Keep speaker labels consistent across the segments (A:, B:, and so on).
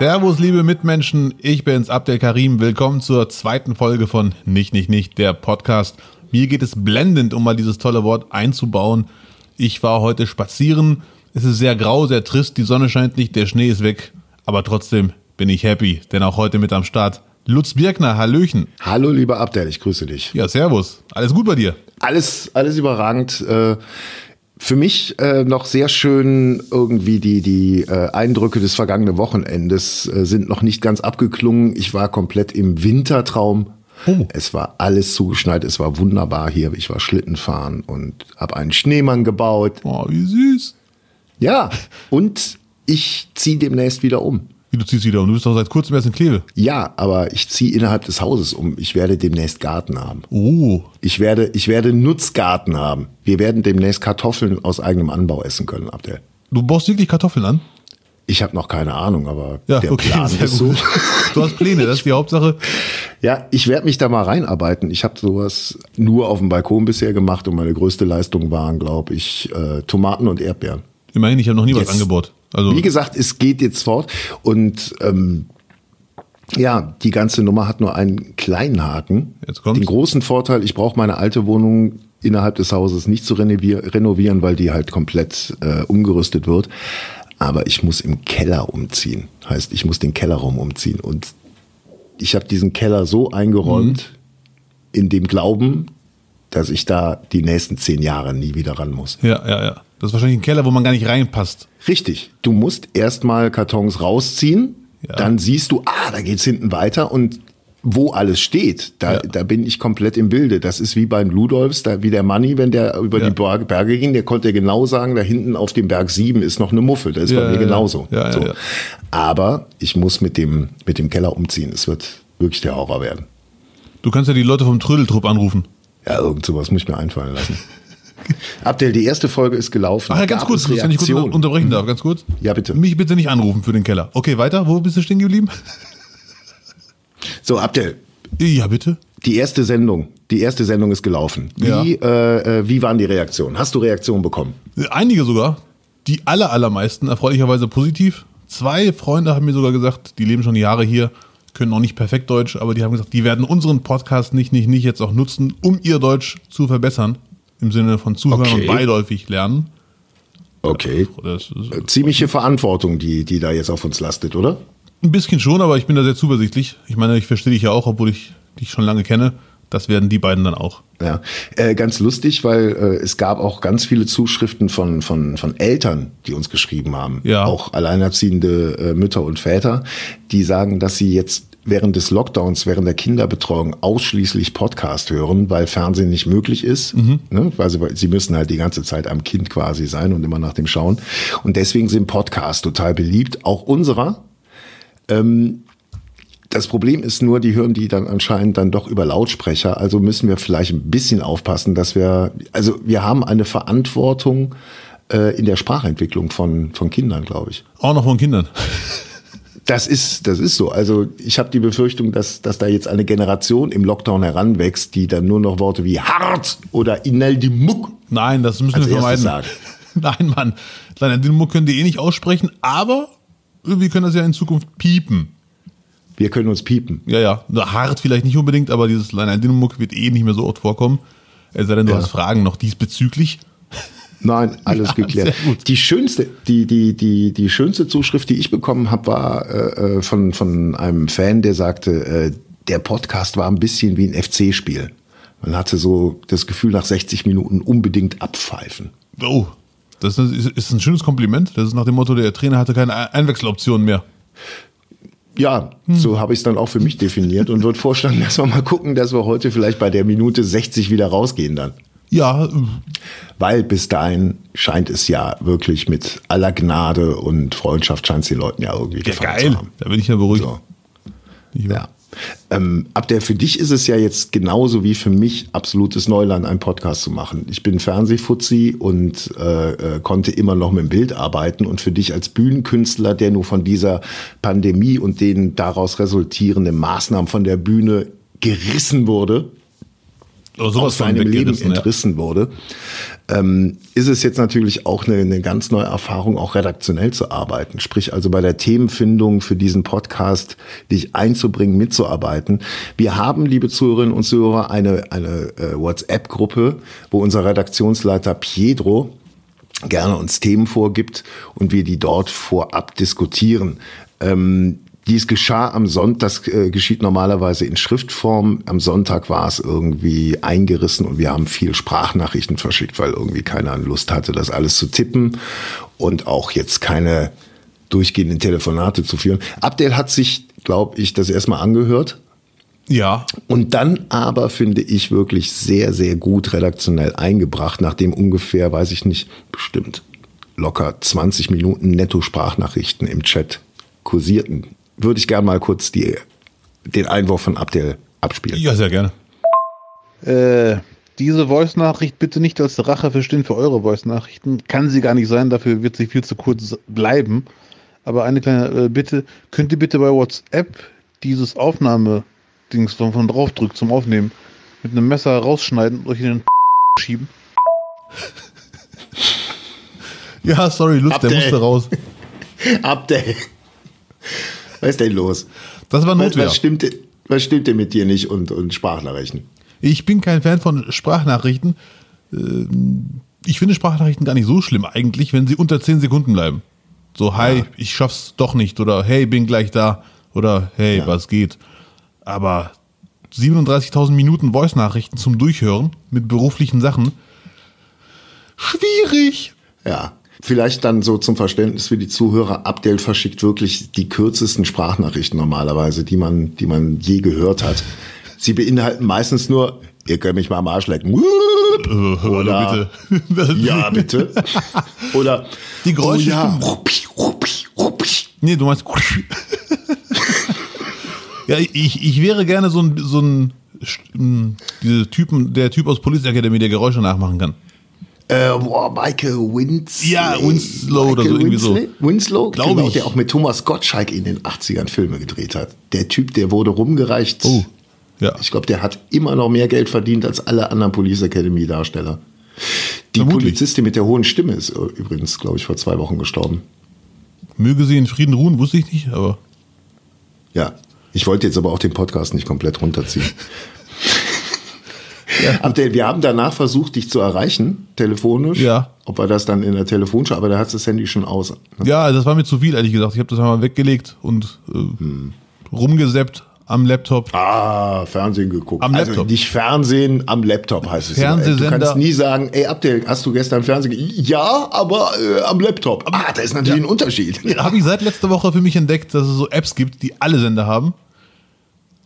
A: Servus, liebe Mitmenschen, ich bin's, Abdel Karim. Willkommen zur zweiten Folge von Nicht, Nicht, Nicht, der Podcast. Mir geht es blendend, um mal dieses tolle Wort einzubauen. Ich war heute spazieren. Es ist sehr grau, sehr trist, die Sonne scheint nicht, der Schnee ist weg. Aber trotzdem bin ich happy, denn auch heute mit am Start Lutz Birkner, Hallöchen.
B: Hallo, lieber Abdel, ich grüße dich.
A: Ja, servus. Alles gut bei dir?
B: Alles, alles überragend. Äh, für mich äh, noch sehr schön irgendwie die, die äh, Eindrücke des vergangenen Wochenendes sind noch nicht ganz abgeklungen. Ich war komplett im Wintertraum. Oh. Es war alles zugeschneit, es war wunderbar hier. Ich war Schlitten fahren und habe einen Schneemann gebaut.
A: Oh, wie süß.
B: Ja, und ich ziehe demnächst wieder um.
A: Wie du ziehst wieder um? Du bist doch seit kurzem erst in Kleve.
B: Ja, aber ich ziehe innerhalb des Hauses um. Ich werde demnächst Garten haben.
A: Oh.
B: Ich werde, ich werde Nutzgarten haben. Wir werden demnächst Kartoffeln aus eigenem Anbau essen können, Abdel.
A: Du baust wirklich Kartoffeln an?
B: Ich habe noch keine Ahnung, aber
A: ja, der okay, Plan ist so. Du hast Pläne, das ist die Hauptsache.
B: Ja, ich werde mich da mal reinarbeiten. Ich habe sowas nur auf dem Balkon bisher gemacht und meine größte Leistung waren, glaube ich, äh, Tomaten und Erdbeeren.
A: Immerhin, ich habe noch nie Jetzt. was angebaut.
B: Also Wie gesagt, es geht jetzt fort und ähm, ja, die ganze Nummer hat nur einen kleinen Haken.
A: Jetzt kommt's.
B: Den großen Vorteil, ich brauche meine alte Wohnung innerhalb des Hauses nicht zu renovieren, weil die halt komplett äh, umgerüstet wird. Aber ich muss im Keller umziehen. Heißt, ich muss den Kellerraum umziehen. Und ich habe diesen Keller so eingeräumt, mhm. in dem Glauben, dass ich da die nächsten zehn Jahre nie wieder ran muss.
A: Ja, ja, ja. Das ist wahrscheinlich ein Keller, wo man gar nicht reinpasst.
B: Richtig. Du musst erstmal Kartons rausziehen, ja. dann siehst du, ah, da geht's hinten weiter und wo alles steht, da, ja. da bin ich komplett im Bilde. Das ist wie beim Ludolfs, da, wie der Manni, wenn der über ja. die Berge ging, der konnte genau sagen, da hinten auf dem Berg 7 ist noch eine Muffel. Das ist ja, bei mir genauso. So. Aber ich muss mit dem, mit dem Keller umziehen. Es wird wirklich der Horror werden.
A: Du kannst ja die Leute vom Trödeltrupp anrufen.
B: Ja, irgend sowas muss ich mir einfallen lassen. Abdel, die erste Folge ist gelaufen.
A: Ach ja, ganz kurz, wenn ich kurz unterbrechen darf, ganz kurz.
B: Ja, bitte.
A: Mich bitte nicht anrufen für den Keller. Okay, weiter. Wo bist du stehen geblieben?
B: So, Abdel.
A: Ja, bitte.
B: Die erste Sendung, die erste Sendung ist gelaufen. Wie, ja. äh, äh wie waren die Reaktionen? Hast du Reaktionen bekommen?
A: Einige sogar. Die aller, allermeisten erfreulicherweise positiv. Zwei Freunde haben mir sogar gesagt, die leben schon Jahre hier, können auch nicht perfekt Deutsch, aber die haben gesagt, die werden unseren Podcast nicht, nicht, nicht jetzt auch nutzen, um ihr Deutsch zu verbessern im Sinne von Zuhören okay. und beiläufig lernen.
B: Okay. Das ist, Ziemliche Verantwortung, die, die da jetzt auf uns lastet, oder?
A: Ein bisschen schon, aber ich bin da sehr zuversichtlich. Ich meine, ich verstehe dich ja auch, obwohl ich dich schon lange kenne. Das werden die beiden dann auch.
B: Ja, äh, ganz lustig, weil äh, es gab auch ganz viele Zuschriften von, von, von Eltern, die uns geschrieben haben.
A: Ja.
B: Auch alleinerziehende äh, Mütter und Väter, die sagen, dass sie jetzt während des Lockdowns, während der Kinderbetreuung ausschließlich Podcast hören, weil Fernsehen nicht möglich ist. Mhm. Ne? Weil sie, sie müssen halt die ganze Zeit am Kind quasi sein und immer nach dem schauen. Und deswegen sind Podcasts total beliebt, auch unserer. Ähm, das Problem ist nur, die hören die dann anscheinend dann doch über Lautsprecher. Also müssen wir vielleicht ein bisschen aufpassen, dass wir, also wir haben eine Verantwortung äh, in der Sprachentwicklung von, von Kindern, glaube ich.
A: Auch noch von Kindern.
B: Das ist, das ist so. Also ich habe die Befürchtung, dass, dass da jetzt eine Generation im Lockdown heranwächst, die dann nur noch Worte wie hart oder inel die Muck.
A: Nein, das müssen wir vermeiden. Sagen. Nein, Mann. Nein, den Muck können die eh nicht aussprechen, aber irgendwie können das ja in Zukunft piepen.
B: Wir können uns piepen.
A: Ja, ja. Hart vielleicht nicht unbedingt, aber dieses Lein Muck wird eh nicht mehr so oft vorkommen. Es sei denn, du ja. hast Fragen noch diesbezüglich.
B: Nein, alles ja, geklärt. Die schönste, die, die, die, die schönste Zuschrift, die ich bekommen habe, war äh, äh, von, von einem Fan, der sagte, äh, der Podcast war ein bisschen wie ein FC-Spiel. Man hatte so das Gefühl, nach 60 Minuten unbedingt abpfeifen.
A: Oh, das ist, ein schönes Kompliment. Das ist nach dem Motto, der Trainer hatte keine Einwechseloptionen mehr.
B: Ja, hm. so habe ich es dann auch für mich definiert und würde vorschlagen, dass wir mal gucken, dass wir heute vielleicht bei der Minute 60 wieder rausgehen dann.
A: Ja.
B: Weil bis dahin scheint es ja wirklich mit aller Gnade und Freundschaft scheint es den Leuten ja irgendwie
A: ja, geil. zu haben. Da bin ich ja beruhigt. So.
B: Ja. Ähm, ab der für dich ist es ja jetzt genauso wie für mich absolutes Neuland, einen Podcast zu machen. Ich bin Fernsehfuzzi und äh, äh, konnte immer noch mit dem Bild arbeiten. Und für dich als Bühnenkünstler, der nur von dieser Pandemie und den daraus resultierenden Maßnahmen von der Bühne gerissen wurde, aus seinem Leben entrissen ja. wurde, ähm, ist es jetzt natürlich auch eine, eine ganz neue Erfahrung, auch redaktionell zu arbeiten. Sprich also bei der Themenfindung für diesen Podcast, dich einzubringen, mitzuarbeiten. Wir haben, liebe Zuhörerinnen und Zuhörer, eine, eine äh, WhatsApp-Gruppe, wo unser Redaktionsleiter Pietro gerne uns Themen vorgibt und wir die dort vorab diskutieren. Ähm, dies geschah am Sonntag, das äh, geschieht normalerweise in Schriftform. Am Sonntag war es irgendwie eingerissen und wir haben viel Sprachnachrichten verschickt, weil irgendwie keiner Lust hatte, das alles zu tippen und auch jetzt keine durchgehenden Telefonate zu führen. Abdel hat sich, glaube ich, das erstmal angehört.
A: Ja.
B: Und dann aber finde ich wirklich sehr, sehr gut redaktionell eingebracht, nachdem ungefähr, weiß ich nicht, bestimmt locker 20 Minuten Netto-Sprachnachrichten im Chat kursierten würde ich gerne mal kurz die, den Einwurf von Abdel abspielen.
A: Ja, sehr gerne.
C: Äh, diese Voice-Nachricht bitte nicht als Rache verstehen für eure Voice-Nachrichten. Kann sie gar nicht sein, dafür wird sie viel zu kurz bleiben. Aber eine kleine äh, Bitte, könnt ihr bitte bei WhatsApp dieses Aufnahme-Dings von, von draufdrückt zum Aufnehmen mit einem Messer rausschneiden und euch in den schieben?
A: Ja, sorry, Lust, der musste raus.
B: Abdel. Was ist denn los?
A: Das war Notwehr.
B: Was, was, stimmt, was stimmt denn mit dir nicht und, und Sprachnachrichten?
A: Ich bin kein Fan von Sprachnachrichten. Ähm, ich finde Sprachnachrichten gar nicht so schlimm eigentlich, wenn sie unter 10 Sekunden bleiben. So, hi, ja. ich schaff's doch nicht oder hey, bin gleich da oder hey, ja. was geht. Aber 37.000 Minuten Voice-Nachrichten zum Durchhören mit beruflichen Sachen, schwierig.
B: Ja, Vielleicht dann so zum Verständnis für die Zuhörer, Abdel verschickt wirklich die kürzesten Sprachnachrichten normalerweise, die man, die man je gehört hat. Sie beinhalten meistens nur, ihr könnt mich mal am Arsch lecken. Oder, bitte. ja, bitte. Oder,
A: die Geräusche. Oh ja. Nee, du meinst. ja, ich, ich wäre gerne so ein, so ein, diese Typen, der Typ aus Police Academy, der Geräusche nachmachen kann.
B: Äh, boah, Michael Winslow.
A: Ja, Winslow Michael oder so irgendwie
B: Winslow, so. Winslow, glaube genau, ich. Der auch mit Thomas Gottschalk in den 80ern Filme gedreht hat. Der Typ, der wurde rumgereicht.
A: Oh, ja.
B: Ich glaube, der hat immer noch mehr Geld verdient als alle anderen Police Academy Darsteller. Die Vermutlich. Polizistin mit der hohen Stimme ist übrigens, glaube ich, vor zwei Wochen gestorben.
A: Möge sie in Frieden ruhen, wusste ich nicht, aber.
B: Ja, ich wollte jetzt aber auch den Podcast nicht komplett runterziehen. Ja. Abdel, wir haben danach versucht, dich zu erreichen, telefonisch.
A: Ja.
B: Ob er das dann in der Telefonschau, aber da hat das Handy schon aus.
A: Ja, das war mir zu viel, ehrlich gesagt. Ich habe das einmal weggelegt und äh, hm. rumgeseppt am Laptop.
B: Ah, Fernsehen geguckt.
A: Am also Laptop.
B: nicht Fernsehen, am Laptop heißt es.
A: Fernsehsender.
B: Du kannst nie sagen, ey Abdel, hast du gestern Fernsehen Ja, aber äh, am Laptop. Ah, da ist natürlich ja. ein Unterschied.
A: Ja, habe ich seit letzter Woche für mich entdeckt, dass es so Apps gibt, die alle Sender haben.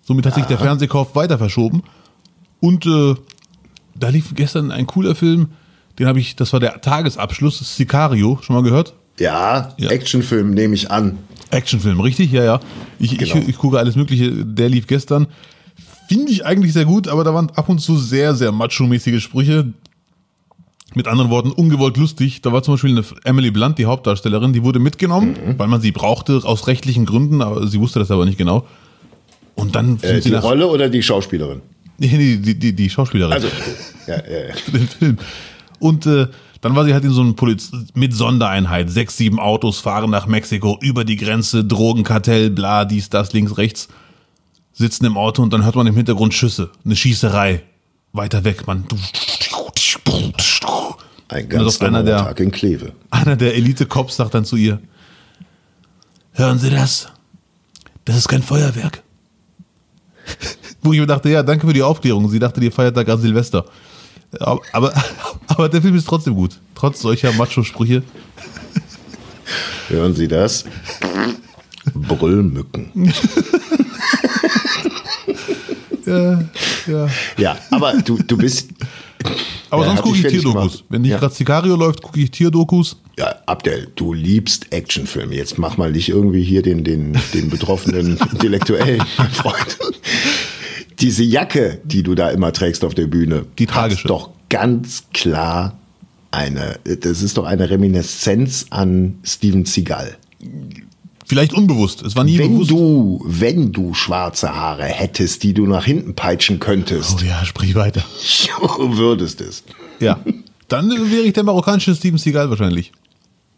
A: Somit hat sich der Fernsehkauf weiter verschoben. Und äh, da lief gestern ein cooler Film, den habe ich, das war der Tagesabschluss, Sicario, schon mal gehört?
B: Ja, ja. Actionfilm nehme ich an.
A: Actionfilm, richtig? Ja, ja. Ich, genau. ich, ich gucke alles Mögliche, der lief gestern. Finde ich eigentlich sehr gut, aber da waren ab und zu sehr, sehr macho-mäßige Sprüche. Mit anderen Worten, ungewollt lustig. Da war zum Beispiel eine Emily Blunt, die Hauptdarstellerin, die wurde mitgenommen, mhm. weil man sie brauchte, aus rechtlichen Gründen, aber sie wusste das aber nicht genau. Und dann
B: äh, die Rolle oder die Schauspielerin?
A: Nee, die, die, die Schauspielerin.
B: Also, ja, ja, ja.
A: den Film. Und äh, dann war sie halt in so einem Poliz mit Sondereinheit. Sechs, sieben Autos fahren nach Mexiko, über die Grenze, Drogenkartell, bla, dies, das, links, rechts. Sitzen im Auto und dann hört man im Hintergrund Schüsse. Eine Schießerei. Weiter weg, man.
B: Ein ganz einer der, Tag in Kleve.
A: Einer der Elite-Cops sagt dann zu ihr, hören Sie das? Das ist kein Feuerwerk. Wo ich mir dachte, ja, danke für die Aufklärung. Sie dachte, ihr feiert da gerade Silvester. Aber, aber, aber, der Film ist trotzdem gut. Trotz solcher Macho-Sprüche.
B: Hören Sie das? Brüllmücken.
A: ja, ja.
B: Ja, aber du, du bist.
A: Aber sonst gucke ich Tierdokus. Wenn nicht ja. gerade Sicario läuft, gucke ich Tierdokus.
B: Ja, Abdel, du liebst Actionfilme. Jetzt mach mal nicht irgendwie hier den, den, den betroffenen Intellektuellen, Freund diese Jacke, die du da immer trägst auf der Bühne,
A: die tragische.
B: doch ganz klar eine, das ist doch eine Reminiszenz an Steven Seagal.
A: Vielleicht unbewusst. Es war nie
B: Wenn
A: bewusst.
B: du, wenn du schwarze Haare hättest, die du nach hinten peitschen könntest,
A: Oh ja, sprich weiter.
B: du würdest es.
A: Ja. Dann wäre ich der marokkanische Steven Seagal wahrscheinlich.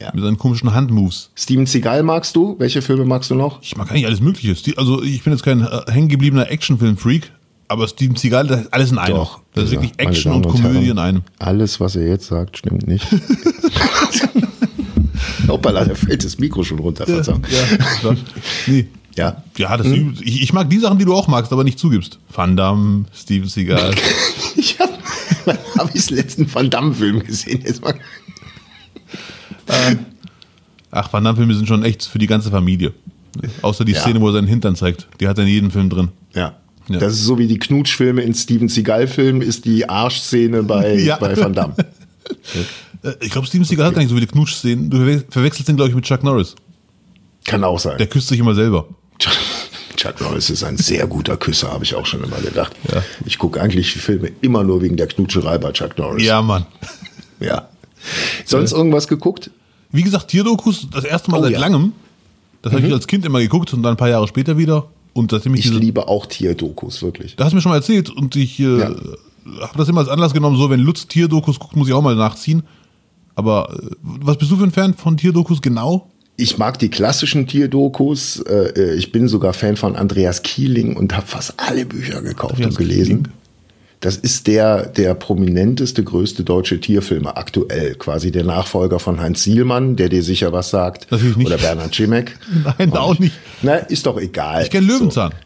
B: Ja.
A: Mit seinen komischen Handmoves.
B: Steven Seagal magst du? Welche Filme magst du noch?
A: Ich mag eigentlich alles Mögliche. Also ich bin jetzt kein äh, hängengebliebener Actionfilm-Freak, aber Steven Seagal, das ist alles in einem. Das ist wirklich Action
B: Damen
A: und Komödie in einem.
B: Alles, was er jetzt sagt, stimmt nicht. Hoppala, da fällt das Mikro schon runter.
A: Ja, ja. nee.
B: Ja.
A: Ja, das, ich, ich mag die Sachen, die du auch magst, aber nicht zugibst. Van Damme, Steven Seagal.
B: Ich habe hab ich den letzten Van Damme-Film gesehen. Jetzt mal.
A: Ach, Van Damme-Filme sind schon echt für die ganze Familie. Außer die
B: Ja.
A: Szene, wo er seinen Hintern zeigt. Die hat er in jedem Film drin.
B: Ja.
A: Ja.
B: Das ist so wie die Knutschfilme in Steven Seagal-Filmen, ist die Arschszene bei,
A: Ja.
B: bei Van Damme.
A: Äh, Ich glaube, Steven Seagal hat gar nicht so viele Knutschszenen. Du verwe- verwechselst den, glaube ich, mit Chuck Norris.
B: Kann auch sein.
A: Der küsst sich immer selber.
B: Chuck Norris ist ein sehr guter Küsser, habe ich auch schon immer gedacht.
A: Ja.
B: Ich gucke eigentlich Filme immer nur wegen der Knutscherei bei Chuck Norris.
A: Ja, Mann.
B: ja. Sonst irgendwas geguckt?
A: Wie gesagt, Tierdokus, das erste Mal
B: Oh
A: seit
B: ja. Mhm.
A: langem. Das habe ich als Kind immer geguckt und dann ein paar Jahre später wieder. Und seitdem ich,
B: Ich
A: diese,
B: liebe auch Tierdokus, wirklich.
A: da hast du mir schon mal erzählt und ich äh,
B: Ja.
A: habe das immer als Anlass genommen, so wenn Lutz Tierdokus guckt, muss ich auch mal nachziehen. Aber äh, was bist du für ein Fan von Tierdokus genau?
B: Ich mag die klassischen Tierdokus. Äh, Ich bin sogar Fan von Andreas Kieling und habe fast alle Bücher gekauft
A: Andreas
B: und gelesen.
A: Kieling?
B: Das ist der, der prominenteste, größte deutsche Tierfilmer aktuell. Quasi der Nachfolger von Heinz Sielmann, der dir sicher was sagt.
A: Natürlich nicht.
B: Oder Bernhard Schimek.
A: Nein, auch nicht.
B: Na, ist doch egal.
A: Ich kenne Löwenzahn.
B: So.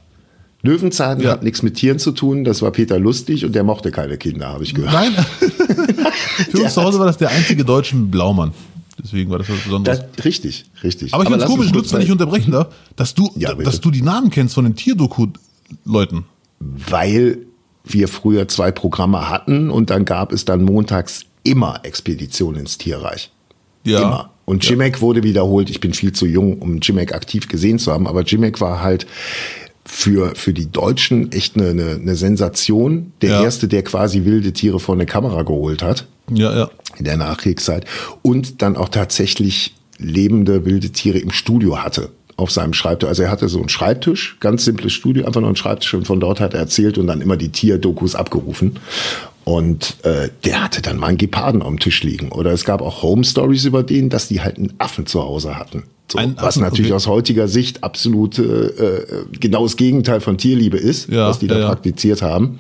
B: Löwenzahn
A: Ja.
B: hat nichts mit Tieren zu tun. Das war Peter Lustig und der mochte keine Kinder, habe ich gehört.
A: Nein. Für uns zu Hause war das der einzige deutsche Blaumann. Deswegen war das was Besonderes.
B: Das, richtig, richtig.
A: Aber ich finde es komisch, Lutz, wenn ich unterbrechen darf, dass du,
B: Ja,
A: dass du die Namen kennst von den Tierdoku-Leuten.
B: weil wir früher zwei Programme hatten und dann gab es dann montags immer Expedition ins Tierreich.
A: Ja.
B: Immer. Und Jimek wurde wiederholt. Ich bin viel zu jung, um Jimek aktiv gesehen zu haben, aber Jimek war halt für, für die Deutschen echt eine, eine, eine Sensation. Der
A: Ja.
B: erste, der quasi wilde Tiere vor eine Kamera geholt hat
A: Ja, ja.
B: in der Nachkriegszeit und dann auch tatsächlich lebende wilde Tiere im Studio hatte auf seinem Schreibtisch. Also er hatte so einen Schreibtisch, ganz simples Studio, einfach nur einen Schreibtisch und von dort hat er erzählt und dann immer die Tierdokus abgerufen. Und äh, der hatte dann mal einen Geparden am Tisch liegen. Oder es gab auch Home Stories über den, dass die halt einen Affen zu Hause hatten. So,
A: Einen
B: was
A: Affen,
B: natürlich
A: okay.
B: aus heutiger Sicht absolut äh, äh, genau das Gegenteil von Tierliebe ist,
A: Ja,
B: was die
A: ja,
B: da
A: ja.
B: praktiziert haben.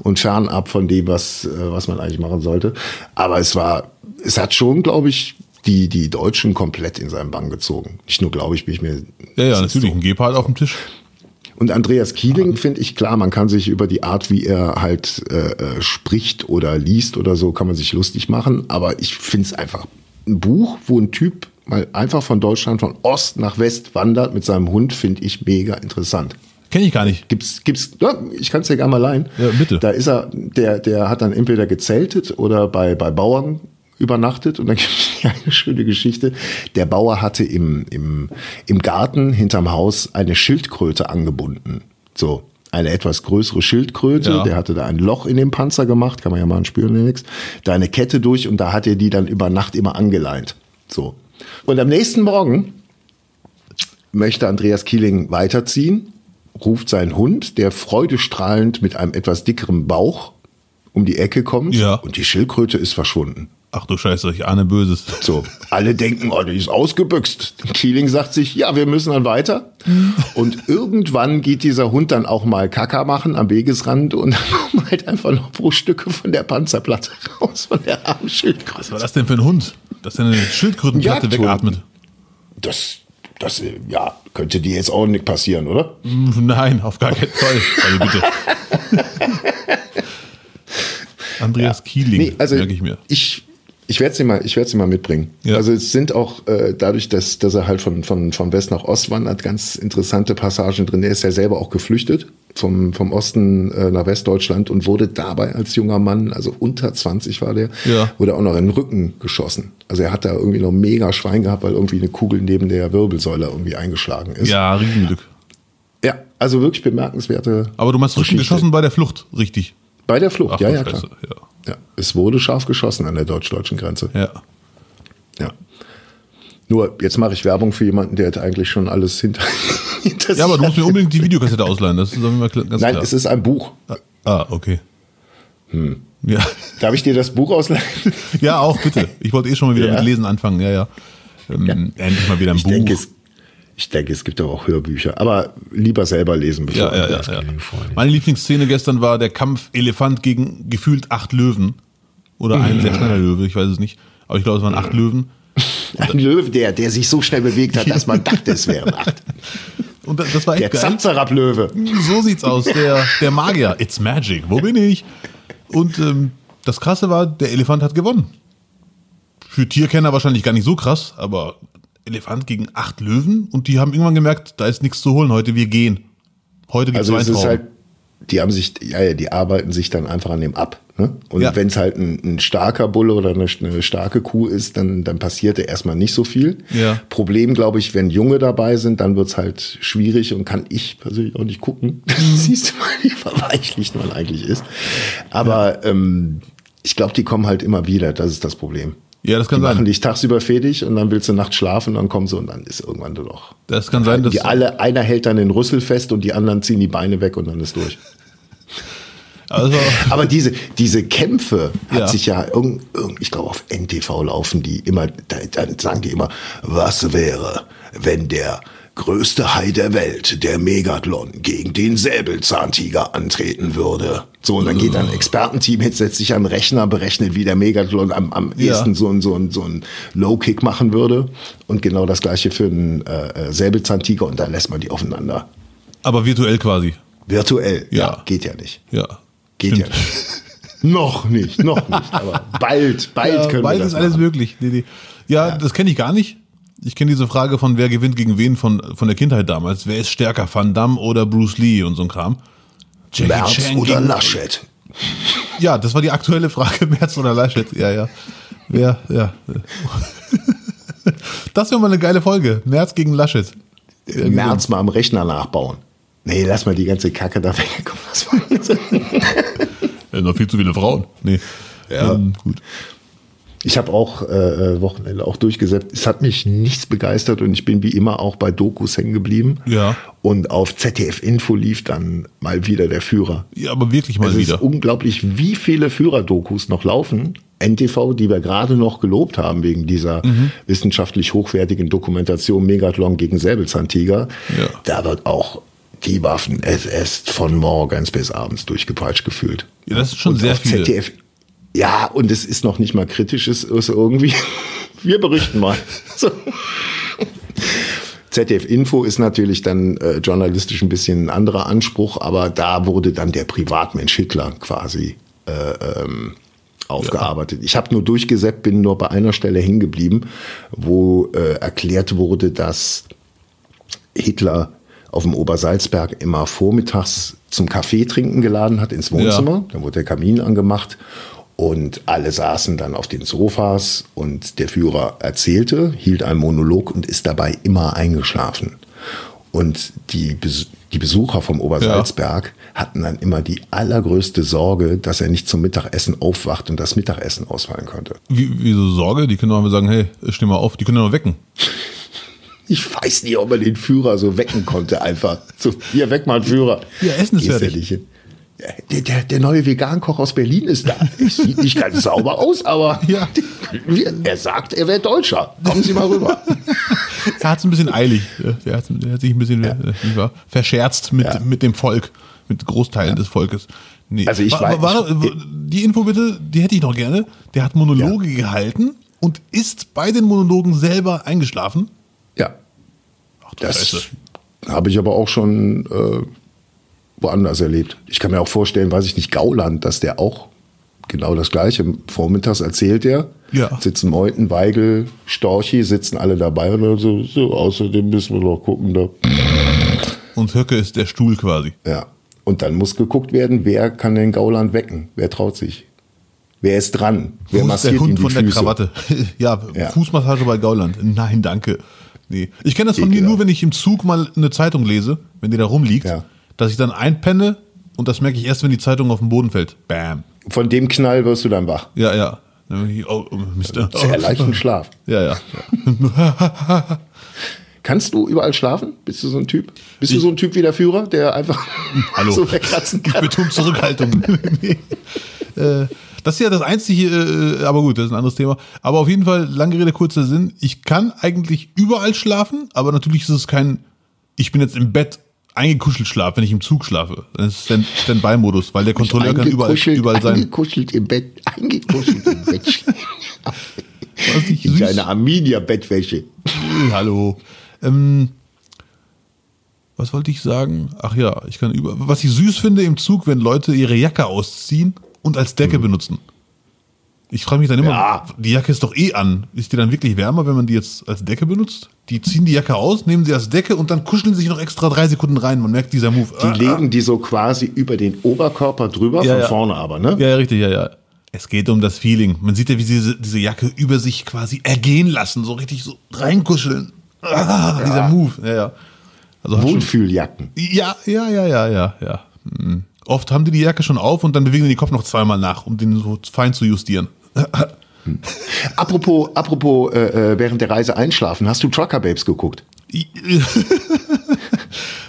B: Und fernab von dem, was, äh, was man eigentlich machen sollte. Aber es war, es hat schon, glaube ich, die, die Deutschen komplett in seinen Bann gezogen. Nicht nur, glaube ich, bin ich mir.
A: Ja, ja, natürlich.
B: so.
A: Ein Gepard auf dem Tisch.
B: Und Andreas Kieling finde ich klar, man kann sich über die Art, wie er halt äh, äh, spricht oder liest oder so, kann man sich lustig machen. Aber ich finde es einfach ein Buch, wo ein Typ mal einfach von Deutschland von Ost nach West wandert mit seinem Hund, finde ich mega interessant.
A: Kenne ich gar nicht.
B: Gibt's, gibt's, ja, ich kann es dir gerne mal leihen.
A: Ja, bitte.
B: Da ist er, der, der hat dann entweder gezeltet oder bei, bei Bauern übernachtet und dann gibt es eine schöne Geschichte. Der Bauer hatte im, im, im Garten hinterm Haus eine Schildkröte angebunden. So, eine etwas größere Schildkröte.
A: Ja.
B: Der hatte da ein Loch in den Panzer gemacht, kann man ja mal spüren, nix. Da eine Kette durch und da hat er die dann über Nacht immer angeleint. So. Und am nächsten Morgen möchte Andreas Kieling weiterziehen, ruft seinen Hund, der freudestrahlend mit einem etwas dickeren Bauch um die Ecke kommt
A: Ja.
B: und die Schildkröte ist verschwunden.
A: Ach du Scheiße, ich ahne Böses.
B: So, alle denken, oh, die ist ausgebüxt. Kieling sagt sich, ja, wir müssen dann weiter. Und irgendwann geht dieser Hund dann auch mal Kaka machen am Wegesrand und dann halt einfach noch Bruchstücke von der Panzerplatte raus, von der armen
A: Was
B: Schildkröte.
A: war das denn für ein Hund? Dass er eine Schildkrötenplatte
B: Jagdhund.
A: wegatmet?
B: Das, das, ja, könnte dir jetzt auch nicht passieren, oder?
A: Nein, auf gar keinen Fall. Also bitte. Andreas Kieling,
B: Nee, also
A: merke ich mir.
B: ich, ich werde sie mal, ich werde sie mal mitbringen.
A: Ja.
B: Also es sind auch äh, dadurch, dass, dass er halt von, von, von West nach Ost wandert, ganz interessante Passagen drin. Er ist ja selber auch geflüchtet vom, vom Osten äh, nach Westdeutschland und wurde dabei als junger Mann, also unter 20 war der,
A: Ja.
B: wurde auch noch in den Rücken geschossen. Also er hat da irgendwie noch mega Schwein gehabt, weil irgendwie eine Kugel neben der Wirbelsäule irgendwie eingeschlagen ist.
A: Ja, Riesenglück.
B: ja also wirklich bemerkenswerte.
A: Aber du meinst Rücken geschossen bei der Flucht, richtig.
B: Bei der Flucht,
A: Ach
B: ja, ja,
A: Scheiße,
B: klar.
A: ja.
B: Ja, es wurde scharf geschossen an der deutsch-deutschen Grenze.
A: Ja.
B: Ja. Nur jetzt mache ich Werbung für jemanden, der hat eigentlich schon alles hinter. hinter
A: Ja, aber du musst mir unbedingt die Videokassette ausleihen. Das ist ganz
B: Nein,
A: klar.
B: es ist ein Buch.
A: ah, okay.
B: Hm.
A: Ja.
B: Darf ich dir das Buch ausleihen?
A: ja, auch bitte. Ich wollte eh schon mal wieder
B: Ja.
A: mit Lesen anfangen. Ja, ja. Ähm, Endlich mal wieder ein
B: Ich
A: Buch.
B: denke, es, ich denke, es gibt aber auch Hörbücher. Aber lieber selber lesen, bevor
A: ja, ja, ja,
B: das
A: ja. Meine Lieblingsszene gestern war der Kampf Elefant gegen gefühlt acht Löwen. Oder ein sehr schneller Löwe, ich weiß es nicht. Aber ich glaube, es waren acht Löwen.
B: Ein Löwe, der, der sich so schnell bewegt hat, dass man dachte, es wären acht.
A: Und das, war
B: Der. Zapzerab-Löwe.
A: So sieht's aus. Der, der Magier. It's magic. Wo bin ich? Und ähm, das Krasse war, der Elefant hat gewonnen. Für Tierkenner wahrscheinlich gar nicht so krass, aber Elefant gegen acht Löwen und die haben irgendwann gemerkt, da ist nichts zu holen heute, wir gehen. Heute gibt's
B: Also es halt, die haben sich, ja, ja, die arbeiten sich dann einfach an dem ab. Ne? Und
A: Ja.
B: wenn es halt ein, ein starker Bulle oder eine, eine starke Kuh ist, dann, dann passiert erstmal nicht so viel.
A: Ja.
B: Problem, glaube ich, wenn Junge dabei sind, dann wird's halt schwierig und kann ich persönlich auch nicht gucken. Siehst du mal, wie verweichlicht man eigentlich ist. Aber ähm, ich glaube, die kommen halt immer wieder, das ist das Problem.
A: Ja, das kann
B: Die machen
A: sein.
B: dich tagsüber fertig und dann willst du nachts schlafen, dann kommen sie und dann ist irgendwann nur noch.
A: Das kann sein, dass
B: Die alle, einer hält dann den Rüssel fest und die anderen ziehen die Beine weg und dann ist durch.
A: also,
B: Aber diese, diese Kämpfe hat
A: Ja.
B: sich ja irgend, irgend, ich glaube auf NTV laufen die immer, da, dann sagen die immer, was wäre, wenn der größte Hai der Welt, der Megathlon, gegen den Säbelzahntiger antreten würde. So, und dann geht ein Expertenteam hin, setzt sich an Rechner, berechnet, wie der Megathlon am, am
A: Ja.
B: ehesten so ein, so ein, so ein Low-Kick machen würde. Und genau das gleiche für einen äh, äh, Säbelzahntiger und dann lässt man die aufeinander.
A: aber virtuell quasi.
B: Virtuell, ja,
A: Ja.
B: geht ja nicht.
A: Ja.
B: Geht
A: Stimmt.
B: ja nicht. noch nicht, noch nicht. Aber bald, bald
A: Ja,
B: können
A: bald
B: wir das
A: ist alles
B: machen.
A: möglich. Nee, nee. Ja, das kenne ich gar nicht. Ich kenne diese Frage von wer gewinnt gegen wen von, von der Kindheit damals. Wer ist stärker, Van Damme oder Bruce Lee und so ein Kram? Jackie
B: Merz
A: Chan
B: oder Laschet?
A: Ja, das war die aktuelle Frage, Merz oder Laschet. Ja, ja. Wer, ja. Das wäre mal eine geile Folge. Merz gegen Laschet. Wer
B: Merz mal am Rechner nachbauen. Nee, lass mal die ganze Kacke da weg. Komm, jetzt-
A: Ja, noch viel zu viele Frauen. Nee.
B: Ja.
A: Ähm, gut.
B: Ich habe auch äh, Wochenende auch durchgesetzt. Es hat mich nichts begeistert und ich bin wie immer auch bei Dokus hängen geblieben.
A: Ja.
B: Und auf ZDF Info lief dann mal wieder der Führer.
A: Ja, aber wirklich mal
B: Es
A: wieder.
B: ist unglaublich, wie viele Führerdokus noch laufen. NTV, die wir gerade noch gelobt haben wegen dieser
A: Mhm.
B: wissenschaftlich hochwertigen Dokumentation Megathlon gegen Säbelzahntiger.
A: Ja.
B: Da wird auch die Waffen SS von morgens bis abends durchgepeitscht gefühlt.
A: Ja, das ist schon
B: Und
A: sehr
B: auf
A: viele.
B: ZDF. Ja, und es ist noch nicht mal kritisch, es ist irgendwie. Wir berichten mal. So. ZDF Info ist natürlich dann äh, journalistisch ein bisschen ein anderer Anspruch, aber da wurde dann der Privatmensch Hitler quasi äh, ähm, aufgearbeitet. Ich habe nur durchgesäppt, bin nur bei einer Stelle hängen geblieben, wo äh, erklärt wurde, dass Hitler auf dem Obersalzberg immer vormittags zum Kaffee trinken geladen hat ins Wohnzimmer. Dann wurde der Kamin angemacht und alle saßen dann auf den Sofas und der Führer erzählte, hielt einen Monolog und ist dabei immer eingeschlafen. Und die, Bes die Besucher vom Obersalzberg hatten dann immer die allergrößte Sorge, dass er nicht zum Mittagessen aufwacht und das Mittagessen ausfallen könnte.
A: Wie, wieso Sorge? Die können doch einfach sagen, hey, steh mal auf. Die können doch wecken.
B: Ich weiß nicht, ob man den Führer so wecken konnte, einfach. So, hier, weg mal, Führer.
A: Ja, Essen ist
B: Gehst ja
A: fertig.
B: Ja, Der, der, der neue Vegankoch aus Berlin ist da. Es sieht nicht ganz sauber aus, aber
A: Ja.
B: er sagt, er wäre Deutscher. Kommen Sie mal rüber.
A: Er hat es ein bisschen eilig. Der hat, sich ein bisschen äh, nicht wahr, verscherzt mit,
B: Ja.
A: mit dem Volk, mit Großteilen des Volkes. Nee.
B: Also ich
A: war,
B: weiß-
A: war,
B: ich-
A: war, die Info bitte, die hätte ich noch gerne. Der hat Monologe gehalten und ist bei den Monologen selber eingeschlafen.
B: Ja,
A: Ach
B: das habe ich aber auch schon äh, woanders erlebt. Ich kann mir auch vorstellen, weiß ich nicht, Gauland, dass der auch genau das Gleiche. Vormittags erzählt er,
A: Ja.
B: sitzen Meuthen, Weigel, Storchi, sitzen alle dabei und dann so, so, außerdem müssen wir noch gucken, da
A: Und Höcke ist der Stuhl quasi.
B: Ja. Und dann muss geguckt werden, wer kann den Gauland wecken? Wer traut sich? Wer ist dran? Wer
A: Fuß,
B: massiert
A: der
B: ihm
A: Hund
B: die
A: von der
B: Füße?
A: Krawatte. ja,
B: Ja.
A: Fußmassage bei Gauland. Nein, danke. Nee. Ich kenne das von mir nur, wenn ich im Zug mal eine Zeitung lese, wenn die da rumliegt,
B: Ja.
A: Dass ich dann einpenne und das merke ich erst, wenn die Zeitung auf den Boden fällt. Bam.
B: Von dem Knall wirst du dann wach.
A: Ja, ja. Oh, oh, Mister.
B: Sehr leichten Schlaf.
A: Ja, ja.
B: Kannst du überall schlafen? Bist du so ein Typ? Bist du
A: Ich-
B: so ein Typ wie der Führer, der einfach
A: Hallo.
B: so wegkratzen
A: Ich
B: kann?
A: betone Zurückhaltung. äh, das ist ja das einzige, äh, aber gut, das ist ein anderes Thema. Aber auf jeden Fall, lange Rede, kurzer Sinn. Ich kann eigentlich überall schlafen, aber natürlich ist es kein, ich bin jetzt im Bett eingekuschelt schlaf, wenn ich im Zug schlafe. Das ist Stand- Standby-Modus, weil der Kontrolleur kann überall, überall sein.
B: Eingekuschelt im Bett, eingekuschelt im Bett.
A: Ich
B: In seiner Arminia-Bettwäsche.
A: Äh, Hallo. Ähm, was wollte ich sagen? Ach ja, ich kann über. Was ich süß finde im Zug, wenn Leute ihre Jacke ausziehen und als Decke benutzen. Ich frage mich dann immer,
B: Ja.
A: die Jacke ist doch eh an. Ist die dann wirklich wärmer, wenn man die jetzt als Decke benutzt? Die ziehen die Jacke aus, nehmen sie als Decke und dann kuscheln sie sich noch extra drei Sekunden rein. Man merkt dieser Move.
B: Die
A: Ah,
B: legen die so quasi über den Oberkörper drüber,
A: Ja,
B: von
A: ja.
B: vorne aber, ne?
A: Ja, ja, richtig, ja, ja. Es geht um das Feeling. Man sieht ja, wie sie diese, diese Jacke über sich quasi ergehen lassen, so richtig so reinkuscheln. Ah, Dieser Move. Ja, ja. Also
B: Wohlfühljacken.
A: Ja, ja, ja, ja, ja, ja. Mhm. Oft haben die die Jacke schon auf und dann bewegen die den Kopf noch zweimal nach, um den so fein zu justieren.
B: Apropos, apropos äh, äh, während der Reise einschlafen, hast du Trucker Babes geguckt?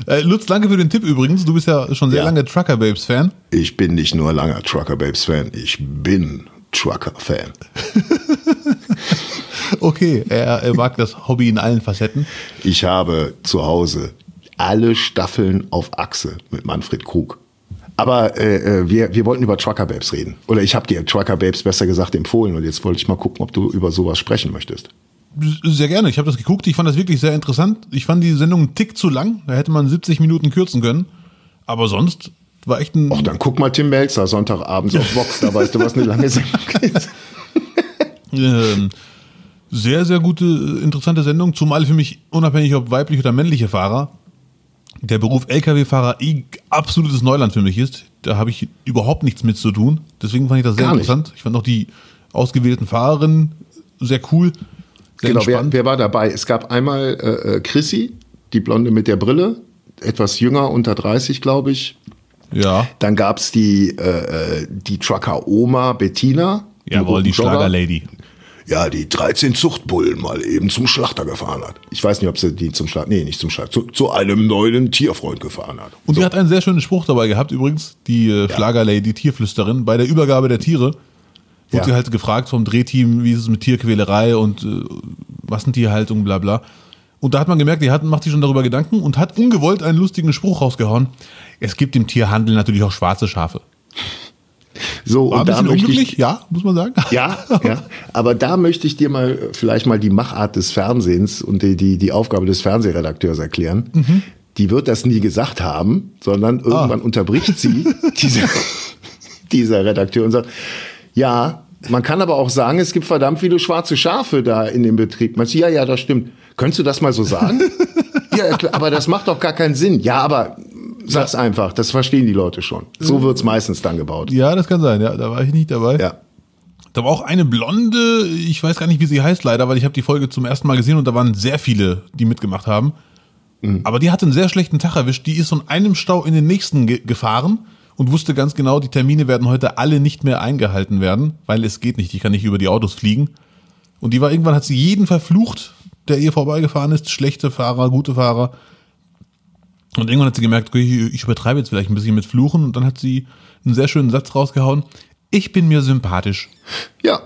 A: äh, Lutz, danke für den Tipp übrigens. Du bist ja schon sehr
B: Ja.
A: lange Trucker Babes Fan.
B: Ich bin nicht nur langer Trucker Babes Fan, ich bin Trucker Fan.
A: Okay, er, er mag das Hobby in allen Facetten.
B: Ich habe zu Hause alle Staffeln auf Achse mit Manfred Krug. Aber äh, äh, wir, wir wollten über Trucker Babes reden. Oder ich habe dir Trucker Babes besser gesagt empfohlen und jetzt wollte ich mal gucken, ob du über sowas sprechen möchtest.
A: Sehr gerne. Ich habe das geguckt. Ich fand das wirklich sehr interessant. Ich fand die Sendung einen Tick zu lang. Da hätte man 70 Minuten kürzen können. Aber sonst war echt ein.
B: Och, dann guck mal Tim Melzer Sonntagabends auf Vox, da weißt du, was eine lange Sendung ist.
A: Ähm, sehr, sehr gute, äh, interessante Sendung, zumal für mich, unabhängig ob weiblich oder männliche Fahrer, der Beruf Lkw-Fahrer absolutes Neuland für mich ist. Da habe ich überhaupt nichts mit zu tun. Deswegen fand ich das sehr
B: Gar nicht.
A: interessant. Ich fand auch die ausgewählten Fahrerinnen sehr cool. Sehr
B: Genau, wer, wer war dabei? Es gab einmal äh, äh, Chrissy, die Blonde mit der Brille, etwas jünger, unter 30, glaube ich.
A: ja,
B: Dann gab's die, äh, äh, die Trucker-Oma Bettina.
A: jawohl, die
B: Jogger.
A: Schlagerlady.
B: Ja, die 13 Zuchtbullen mal eben zum Schlachter gefahren hat. Ich weiß nicht, ob sie die zum Schlachter, nee, nicht zum Schlachter, zu, zu einem neuen Tierfreund gefahren hat.
A: Und die hat einen sehr schönen Spruch dabei gehabt, übrigens, die äh, Schlagerlady, die Tierflüsterin, bei der Übergabe der Tiere. Wurde
B: Ja.
A: sie halt gefragt vom Drehteam, wie ist es mit Tierquälerei und äh, Massentierhaltung, bla bla. Und da hat man gemerkt, die hat, macht sich schon darüber Gedanken und hat ungewollt einen lustigen Spruch rausgehauen. Es gibt im Tierhandel natürlich auch schwarze Schafe.
B: So,
A: War
B: und da möchte ich,
A: ja, muss man sagen.
B: ja, ja, aber da möchte ich dir mal vielleicht mal die Machart des Fernsehens und die, die, die Aufgabe des Fernsehredakteurs erklären.
A: Mhm.
B: Die wird das nie gesagt haben,
A: Ah.
B: sondern irgendwann unterbricht sie dieser, dieser Redakteur und sagt, ja, man kann aber auch sagen, es gibt verdammt viele schwarze Schafe da in dem Betrieb. Man sagt, ja, ja, das stimmt. Könntest du das mal so sagen? ja, aber das macht doch gar keinen Sinn. Ja, aber sag's einfach, das verstehen die Leute schon. So wird's meistens dann gebaut.
A: Ja, das kann sein, ja, da war ich nicht dabei.
B: Ja.
A: Da war auch eine Blonde, ich weiß gar nicht, wie sie heißt leider, weil ich habe die Folge zum ersten Mal gesehen und da waren sehr viele, die mitgemacht haben. Aber die hatte einen sehr schlechten Tag erwischt. Die ist von einem Stau in den nächsten ge gefahren und wusste ganz genau, die Termine werden heute alle nicht mehr eingehalten werden, weil es geht nicht. Die kann nicht über die Autos fliegen. Und die war irgendwann, hat sie jeden verflucht, der ihr vorbeigefahren ist. Schlechte Fahrer, gute Fahrer. Und irgendwann hat sie gemerkt, okay, ich übertreibe jetzt vielleicht ein bisschen mit Fluchen. Und dann hat sie einen sehr schönen Satz rausgehauen. Ich bin mir sympathisch.
B: Ja.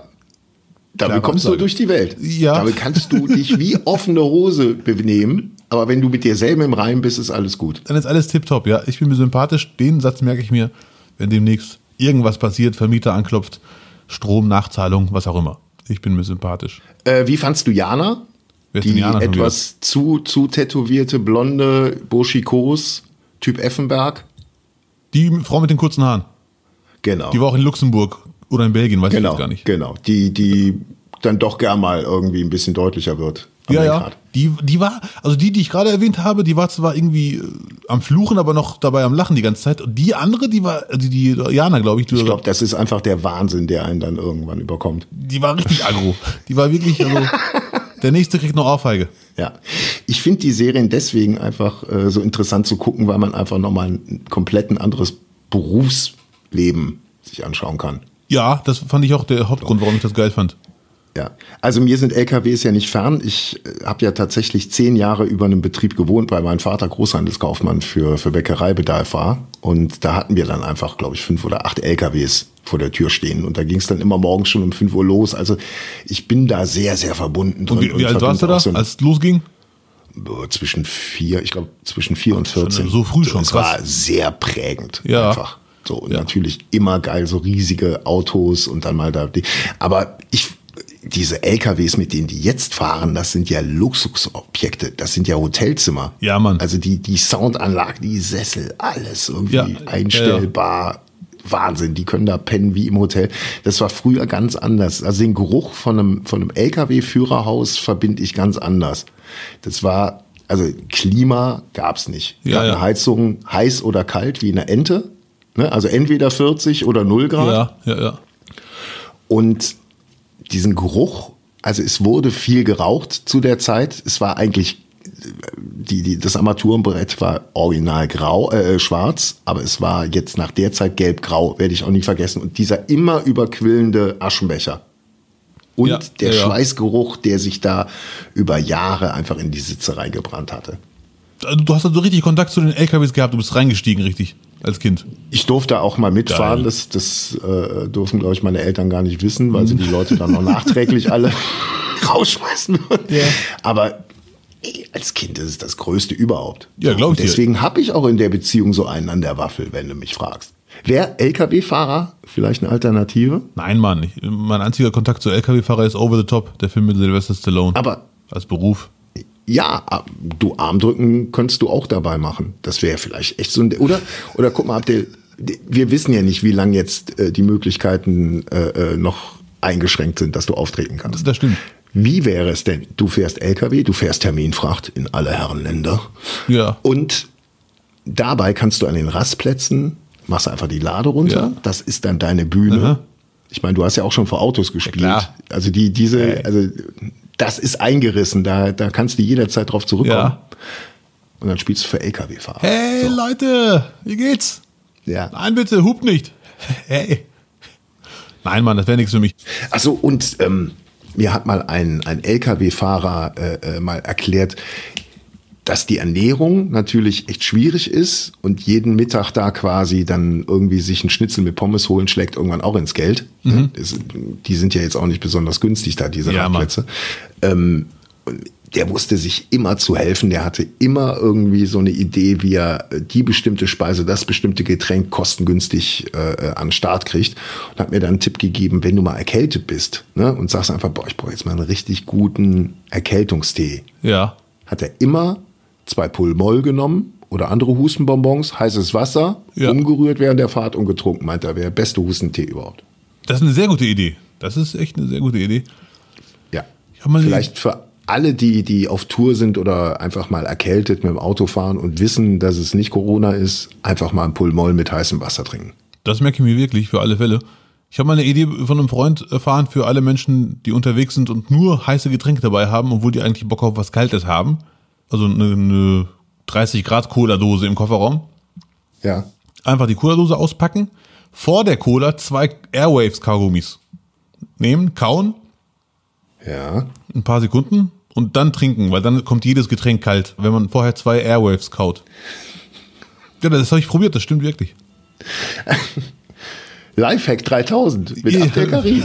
B: Damit
A: Klare
B: kommst du durch die Welt.
A: Ja.
B: Damit kannst du dich wie offene Hose benehmen. Aber wenn du mit dir selber im Reim bist, ist alles gut.
A: Dann ist alles tipptopp, ja. Ich bin mir sympathisch. Den Satz merke ich mir, wenn demnächst irgendwas passiert, Vermieter anklopft, Strom, Nachzahlung, was auch immer. Ich bin mir sympathisch.
B: Äh, wie fandst du Jana? Die etwas zu, zu tätowierte, blonde Burschikos, Typ Effenberg.
A: Die Frau mit den kurzen Haaren.
B: Genau.
A: Die war auch in Luxemburg oder in Belgien, weiß ich
B: genau,
A: jetzt gar nicht.
B: genau. Die, die dann doch gern mal irgendwie ein bisschen deutlicher wird.
A: Ja, ja. Die, die war, also die, die ich gerade erwähnt habe, die war zwar irgendwie äh, am Fluchen, aber noch dabei am Lachen die ganze Zeit. Und die andere, die war, die, die Jana, glaube ich,
B: Ich glaube, das ist einfach der Wahnsinn, der einen dann irgendwann überkommt.
A: die war richtig aggro. Die war wirklich, also, der nächste kriegt noch Ohrfeige.
B: Ja, ich finde die Serien deswegen einfach äh, so interessant zu gucken, weil man einfach nochmal ein komplett ein anderes Berufsleben sich anschauen kann.
A: Ja, das fand ich auch der Hauptgrund, warum ich das geil fand.
B: Ja, also mir sind LKWs ja nicht fern. Ich äh, habe ja tatsächlich zehn Jahre über einem Betrieb gewohnt, weil mein Vater Großhandelskaufmann für, für Bäckereibedarf war. Und da hatten wir dann einfach, glaube ich, fünf oder acht LKWs vor der Tür stehen. Und da ging es dann immer morgens schon um fünf Uhr los. Also ich bin da sehr, sehr verbunden
A: drin. Und wie, wie alt warst du da, so als es losging?
B: Zwischen vier, ich glaube zwischen vier und vierzehn.
A: So früh schon.
B: Das war sehr prägend.
A: Ja.
B: Einfach. So, und
A: Ja.
B: natürlich immer geil, so riesige Autos und dann mal da. Die, aber ich, diese LKWs, mit denen die jetzt fahren, das sind ja Luxusobjekte, das sind ja Hotelzimmer.
A: Ja, Mann.
B: Also die, die Soundanlage, die Sessel, alles irgendwie
A: Ja,
B: einstellbar. Wahnsinn, die können da pennen wie im Hotel. Das war früher ganz anders. Also den Geruch von einem, von einem LKW-Führerhaus verbinde ich ganz anders. Das war, also Klima gab's nicht. Wir
A: Ja, ja.
B: Heizung heiß oder kalt wie eine Ente. Ne? Also entweder 40 oder 0 Grad.
A: Ja, ja, ja.
B: Und diesen Geruch, also es wurde viel geraucht zu der Zeit. Es war eigentlich, die, die, das Armaturenbrett war original grau, äh, schwarz, aber es war jetzt nach der Zeit gelb-grau, werde ich auch nie vergessen. Und dieser immer überquillende Aschenbecher. Und
A: Ja,
B: der
A: ja, ja.
B: Schweißgeruch, der sich da über Jahre einfach in die Sitze reingebrannt hatte.
A: Also, Du hast also richtig Kontakt zu den LKWs gehabt, du bist reingestiegen, richtig, als Kind.
B: Ich durfte auch mal mitfahren,
A: Geil.
B: das, das äh, durften, glaube ich, meine Eltern gar nicht wissen, weil sie die Leute dann noch nachträglich alle rausschmeißen würden.
A: Ja.
B: Aber ey, als Kind ist es das Größte überhaupt.
A: Ja, glaub ich.
B: Deswegen habe ich auch in der Beziehung so einen an der Waffel, wenn du mich fragst. Wer LKW-Fahrer? Vielleicht eine Alternative?
A: Nein, Mann. Ich, mein einziger Kontakt zu LKW-Fahrer ist Over the Top, der Film mit Sylvester Stallone.
B: Aber
A: als Beruf.
B: Ja, du Armdrücken könntest du auch dabei machen. Das wäre vielleicht echt so ein. Oder, oder guck mal, Abdel, wir wissen ja nicht, wie lange jetzt äh, die Möglichkeiten äh, äh, noch eingeschränkt sind, dass du auftreten kannst.
A: Das stimmt.
B: Wie wäre es denn? Du fährst LKW, du fährst Terminfracht in alle Herrenländer.
A: Ja.
B: Und dabei kannst du an den Rastplätzen, machst einfach die Lade runter,
A: Ja.
B: das ist dann deine Bühne.
A: Aha.
B: Ich meine, du hast ja auch schon vor Autos gespielt.
A: klar.
B: Also die, diese, also das ist eingerissen, da, da kannst du jederzeit drauf zurückkommen.
A: Ja.
B: Und dann spielst du für LKW-Fahrer.
A: Hey Leute, wie geht's?
B: Ja.
A: Nein, bitte, hub nicht. Hey. Nein, Mann, das wäre nichts für mich.
B: Achso, und ähm, mir hat mal ein, ein LKW-Fahrer äh, äh, mal erklärt, dass die Ernährung natürlich echt schwierig ist und jeden Mittag da quasi dann irgendwie sich einen Schnitzel mit Pommes holen, schlägt irgendwann auch ins Geld. Das, die sind ja jetzt auch nicht besonders günstig da, diese
A: Mhm. Ja, Mann.
B: Rastplätze. Ähm, der wusste sich immer zu helfen. Der hatte immer irgendwie so eine Idee, wie er äh, die bestimmte Speise, das bestimmte Getränk kostengünstig äh, äh, an den Start kriegt. Und hat mir dann einen Tipp gegeben, wenn du mal erkältet bist ne, und sagst einfach, boah, ich brauche jetzt mal einen richtig guten Erkältungstee.
A: Ja.
B: Hat er immer zwei Pulmol genommen oder andere Hustenbonbons, heißes Wasser,
A: Ja.
B: umgerührt während der Fahrt und getrunken. Meint er, wäre der beste Hustentee überhaupt.
A: Das ist eine sehr gute Idee. Das ist echt eine sehr gute Idee.
B: Ja. Vielleicht für alle, die, die auf Tour sind oder einfach mal erkältet mit dem Auto fahren und wissen, dass es nicht Corona ist, einfach mal ein Pulmol mit heißem Wasser trinken.
A: Das merke ich mir wirklich für alle Fälle. Ich habe mal eine Idee von einem Freund erfahren für alle Menschen, die unterwegs sind und nur heiße Getränke dabei haben, obwohl die eigentlich Bock auf was Kaltes haben. Also eine, eine 30 Grad Cola-Dose im Kofferraum.
B: Ja.
A: Einfach die Cola-Dose auspacken, vor der Cola zwei Airwaves-Kaugummis nehmen, kauen,
B: Ja.
A: ein paar Sekunden und dann trinken, weil dann kommt jedes Getränk kalt, wenn man vorher zwei Airwaves kaut. Ja, das habe ich probiert, das stimmt wirklich.
B: Lifehack 3000 mit
A: Ja.
B: Abdel Karim.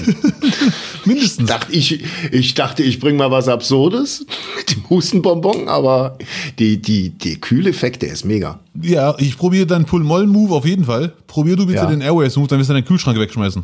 A: Mindestens.
B: Dachte ich, ich dachte, ich bringe mal was Absurdes mit dem Hustenbonbon, aber die, die, die Kühleffekt, der ist mega.
A: Ja, ich probiere deinen Pull-Moll-Move auf jeden Fall. Probier du bitte
B: Ja.
A: den Airways-Move, dann wirst du deinen Kühlschrank wegschmeißen.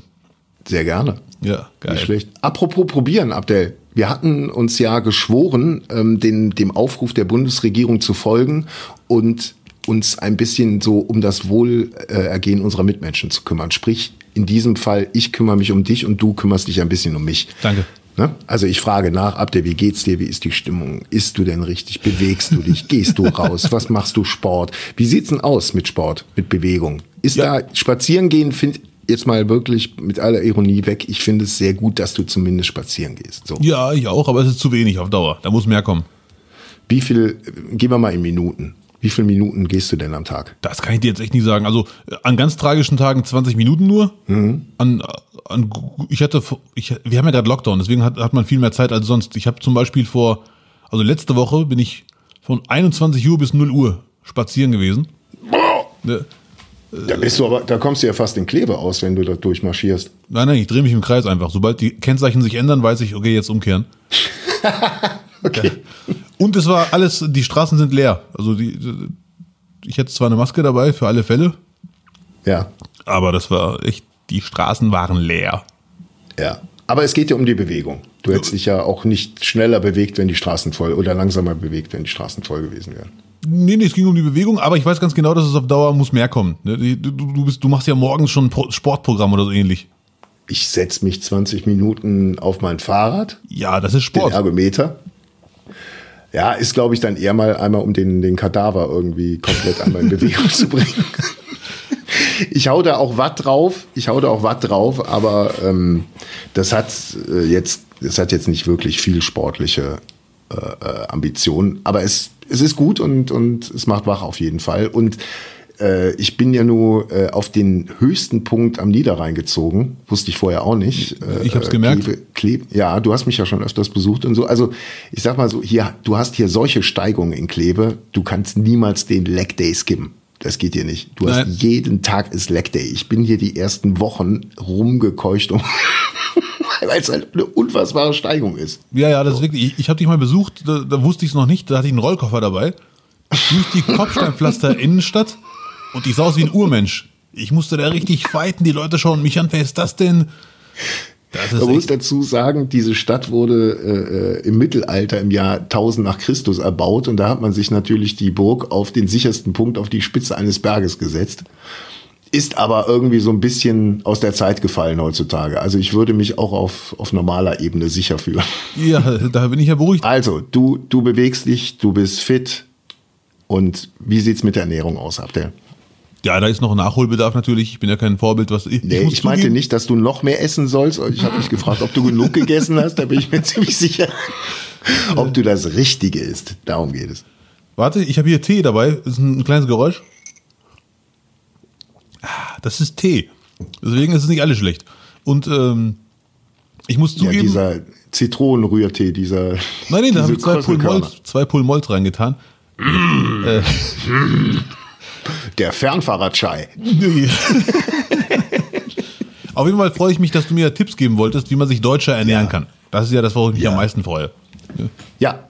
B: Sehr gerne.
A: Ja, geil.
B: Nicht schlecht. Apropos probieren, Abdel. Wir hatten uns ja geschworen, ähm, den, dem Aufruf der Bundesregierung zu folgen und uns ein bisschen so um das Wohlergehen unserer Mitmenschen zu kümmern. Sprich, in diesem Fall, ich kümmere mich um dich und du kümmerst dich ein bisschen um mich.
A: Danke.
B: Ne? Also ich frage nach, Abdel, wie geht's dir? Wie ist die Stimmung? Isst du denn richtig? Bewegst du dich? Gehst du raus? Was machst du Sport? Wie sieht's denn aus mit Sport, mit Bewegung? Ist
A: Ja.
B: da spazieren gehen, find jetzt mal wirklich mit aller Ironie weg. Ich finde es sehr gut, dass du zumindest spazieren gehst. So.
A: Ja, ich auch, aber es ist zu wenig auf Dauer. Da muss mehr kommen.
B: Wie viel, äh, gehen wir mal in Minuten. Wie viele Minuten gehst du denn am Tag?
A: Das kann ich dir jetzt echt nicht sagen. Also äh, an ganz tragischen Tagen 20 Minuten nur. An, an, ich hatte, ich, wir haben ja gerade Lockdown, deswegen hat, hat man viel mehr Zeit als sonst. Ich habe zum Beispiel vor, also letzte Woche bin ich von 21 Uhr bis 0 Uhr spazieren gewesen. Ne,
B: Da bist du aber, da kommst du ja fast in Klebe aus, wenn du da durchmarschierst.
A: Nein, nein, ich drehe mich im Kreis einfach. Sobald die Kennzeichen sich ändern, weiß ich, okay, jetzt umkehren.
B: Okay.
A: Und es war alles, die Straßen sind leer. Also die, ich hätte zwar eine Maske dabei für alle Fälle,
B: Ja,
A: aber das war echt, die Straßen waren leer.
B: ja. Aber es geht ja um die Bewegung. Du hättest dich ja auch nicht schneller bewegt, wenn die Straßen voll oder langsamer bewegt, wenn die Straßen voll gewesen wären.
A: Nee, nee, es ging um die Bewegung, aber ich weiß ganz genau, dass es auf Dauer muss mehr kommen. Ne, Du, du, bist, du machst ja morgens schon ein Pro- Sportprogramm oder so ähnlich.
B: Ich setze mich 20 Minuten auf mein Fahrrad,
A: Ja, das ist
B: den
A: Sport.
B: Ergometer. Ja, ist, glaube ich, dann eher mal einmal, um den, den Kadaver irgendwie komplett einmal in Bewegung zu bringen. Ich hau da auch Watt drauf, ich hau da auch Watt drauf, aber ähm, das hat äh, jetzt, das hat jetzt nicht wirklich viel sportliche äh, äh, Ambitionen, aber es, es ist gut und, und es macht wach auf jeden Fall. Und äh, ich bin ja nur äh, auf den höchsten Punkt am Niederrhein gezogen, wusste ich vorher auch nicht. Äh,
A: Ich hab's
B: äh,
A: gemerkt.
B: Kleve, Kleve, ja, du hast mich ja schon öfters besucht und so. Also ich sag mal so, hier, du hast hier solche Steigungen in Kleve, du kannst niemals den Leg Day skippen. Das geht hier nicht. Du
A: Nein.
B: hast jeden Tag ist Leg Day. Ich bin hier die ersten Wochen rumgekeucht, um, weil es halt eine unfassbare Steigung ist.
A: Ja, ja, das ist wirklich. Ich, ich habe dich mal besucht, da, da wusste ich es noch nicht, da hatte ich einen Rollkoffer dabei. Durch die Kopfsteinpflaster Innenstadt und ich sah aus wie ein Urmensch. Ich musste da richtig fighten, die Leute schauen mich an, wer ist das denn? Das
B: Man muss dazu sagen, diese Stadt wurde äh, im Mittelalter im Jahr 1000 nach Christus erbaut und da hat man sich natürlich die Burg auf den sichersten Punkt auf die Spitze eines Berges gesetzt. Ist aber irgendwie so ein bisschen aus der Zeit gefallen heutzutage. Also ich würde mich auch auf, auf normaler Ebene sicher fühlen.
A: ja, da bin ich ja beruhigt.
B: Also, du, du bewegst dich, du bist fit. Und wie sieht's mit der Ernährung aus, Abdel?
A: Ja, da ist noch Nachholbedarf natürlich. Ich bin ja kein Vorbild, was ich,
B: Nee, ich,
A: muss
B: meinte nicht, dass du noch mehr essen sollst. Ich habe mich gefragt, ob du genug gegessen hast. Da bin ich mir ziemlich sicher, ob du das Richtige isst. Darum geht es.
A: Warte, ich habe hier Tee dabei. Das ist ein kleines Geräusch. Ah, Das ist Tee. Deswegen ist es nicht alles schlecht. Und ähm, ich muss
B: Ja,
A: zugeben.
B: dieser Zitronenrührtee, dieser.
A: nein, nein, da habe
B: diese
A: ich zwei Pulmolz, zwei Pulmolz reingetan.
B: Der Fernfahrradschei.
A: Nee. Auf jeden Fall freue ich mich, dass du mir Tipps geben wolltest, wie man sich deutscher ernähren
B: Ja.
A: kann. Das ist ja das, worauf ich mich
B: Ja.
A: am meisten freue.
B: Ja,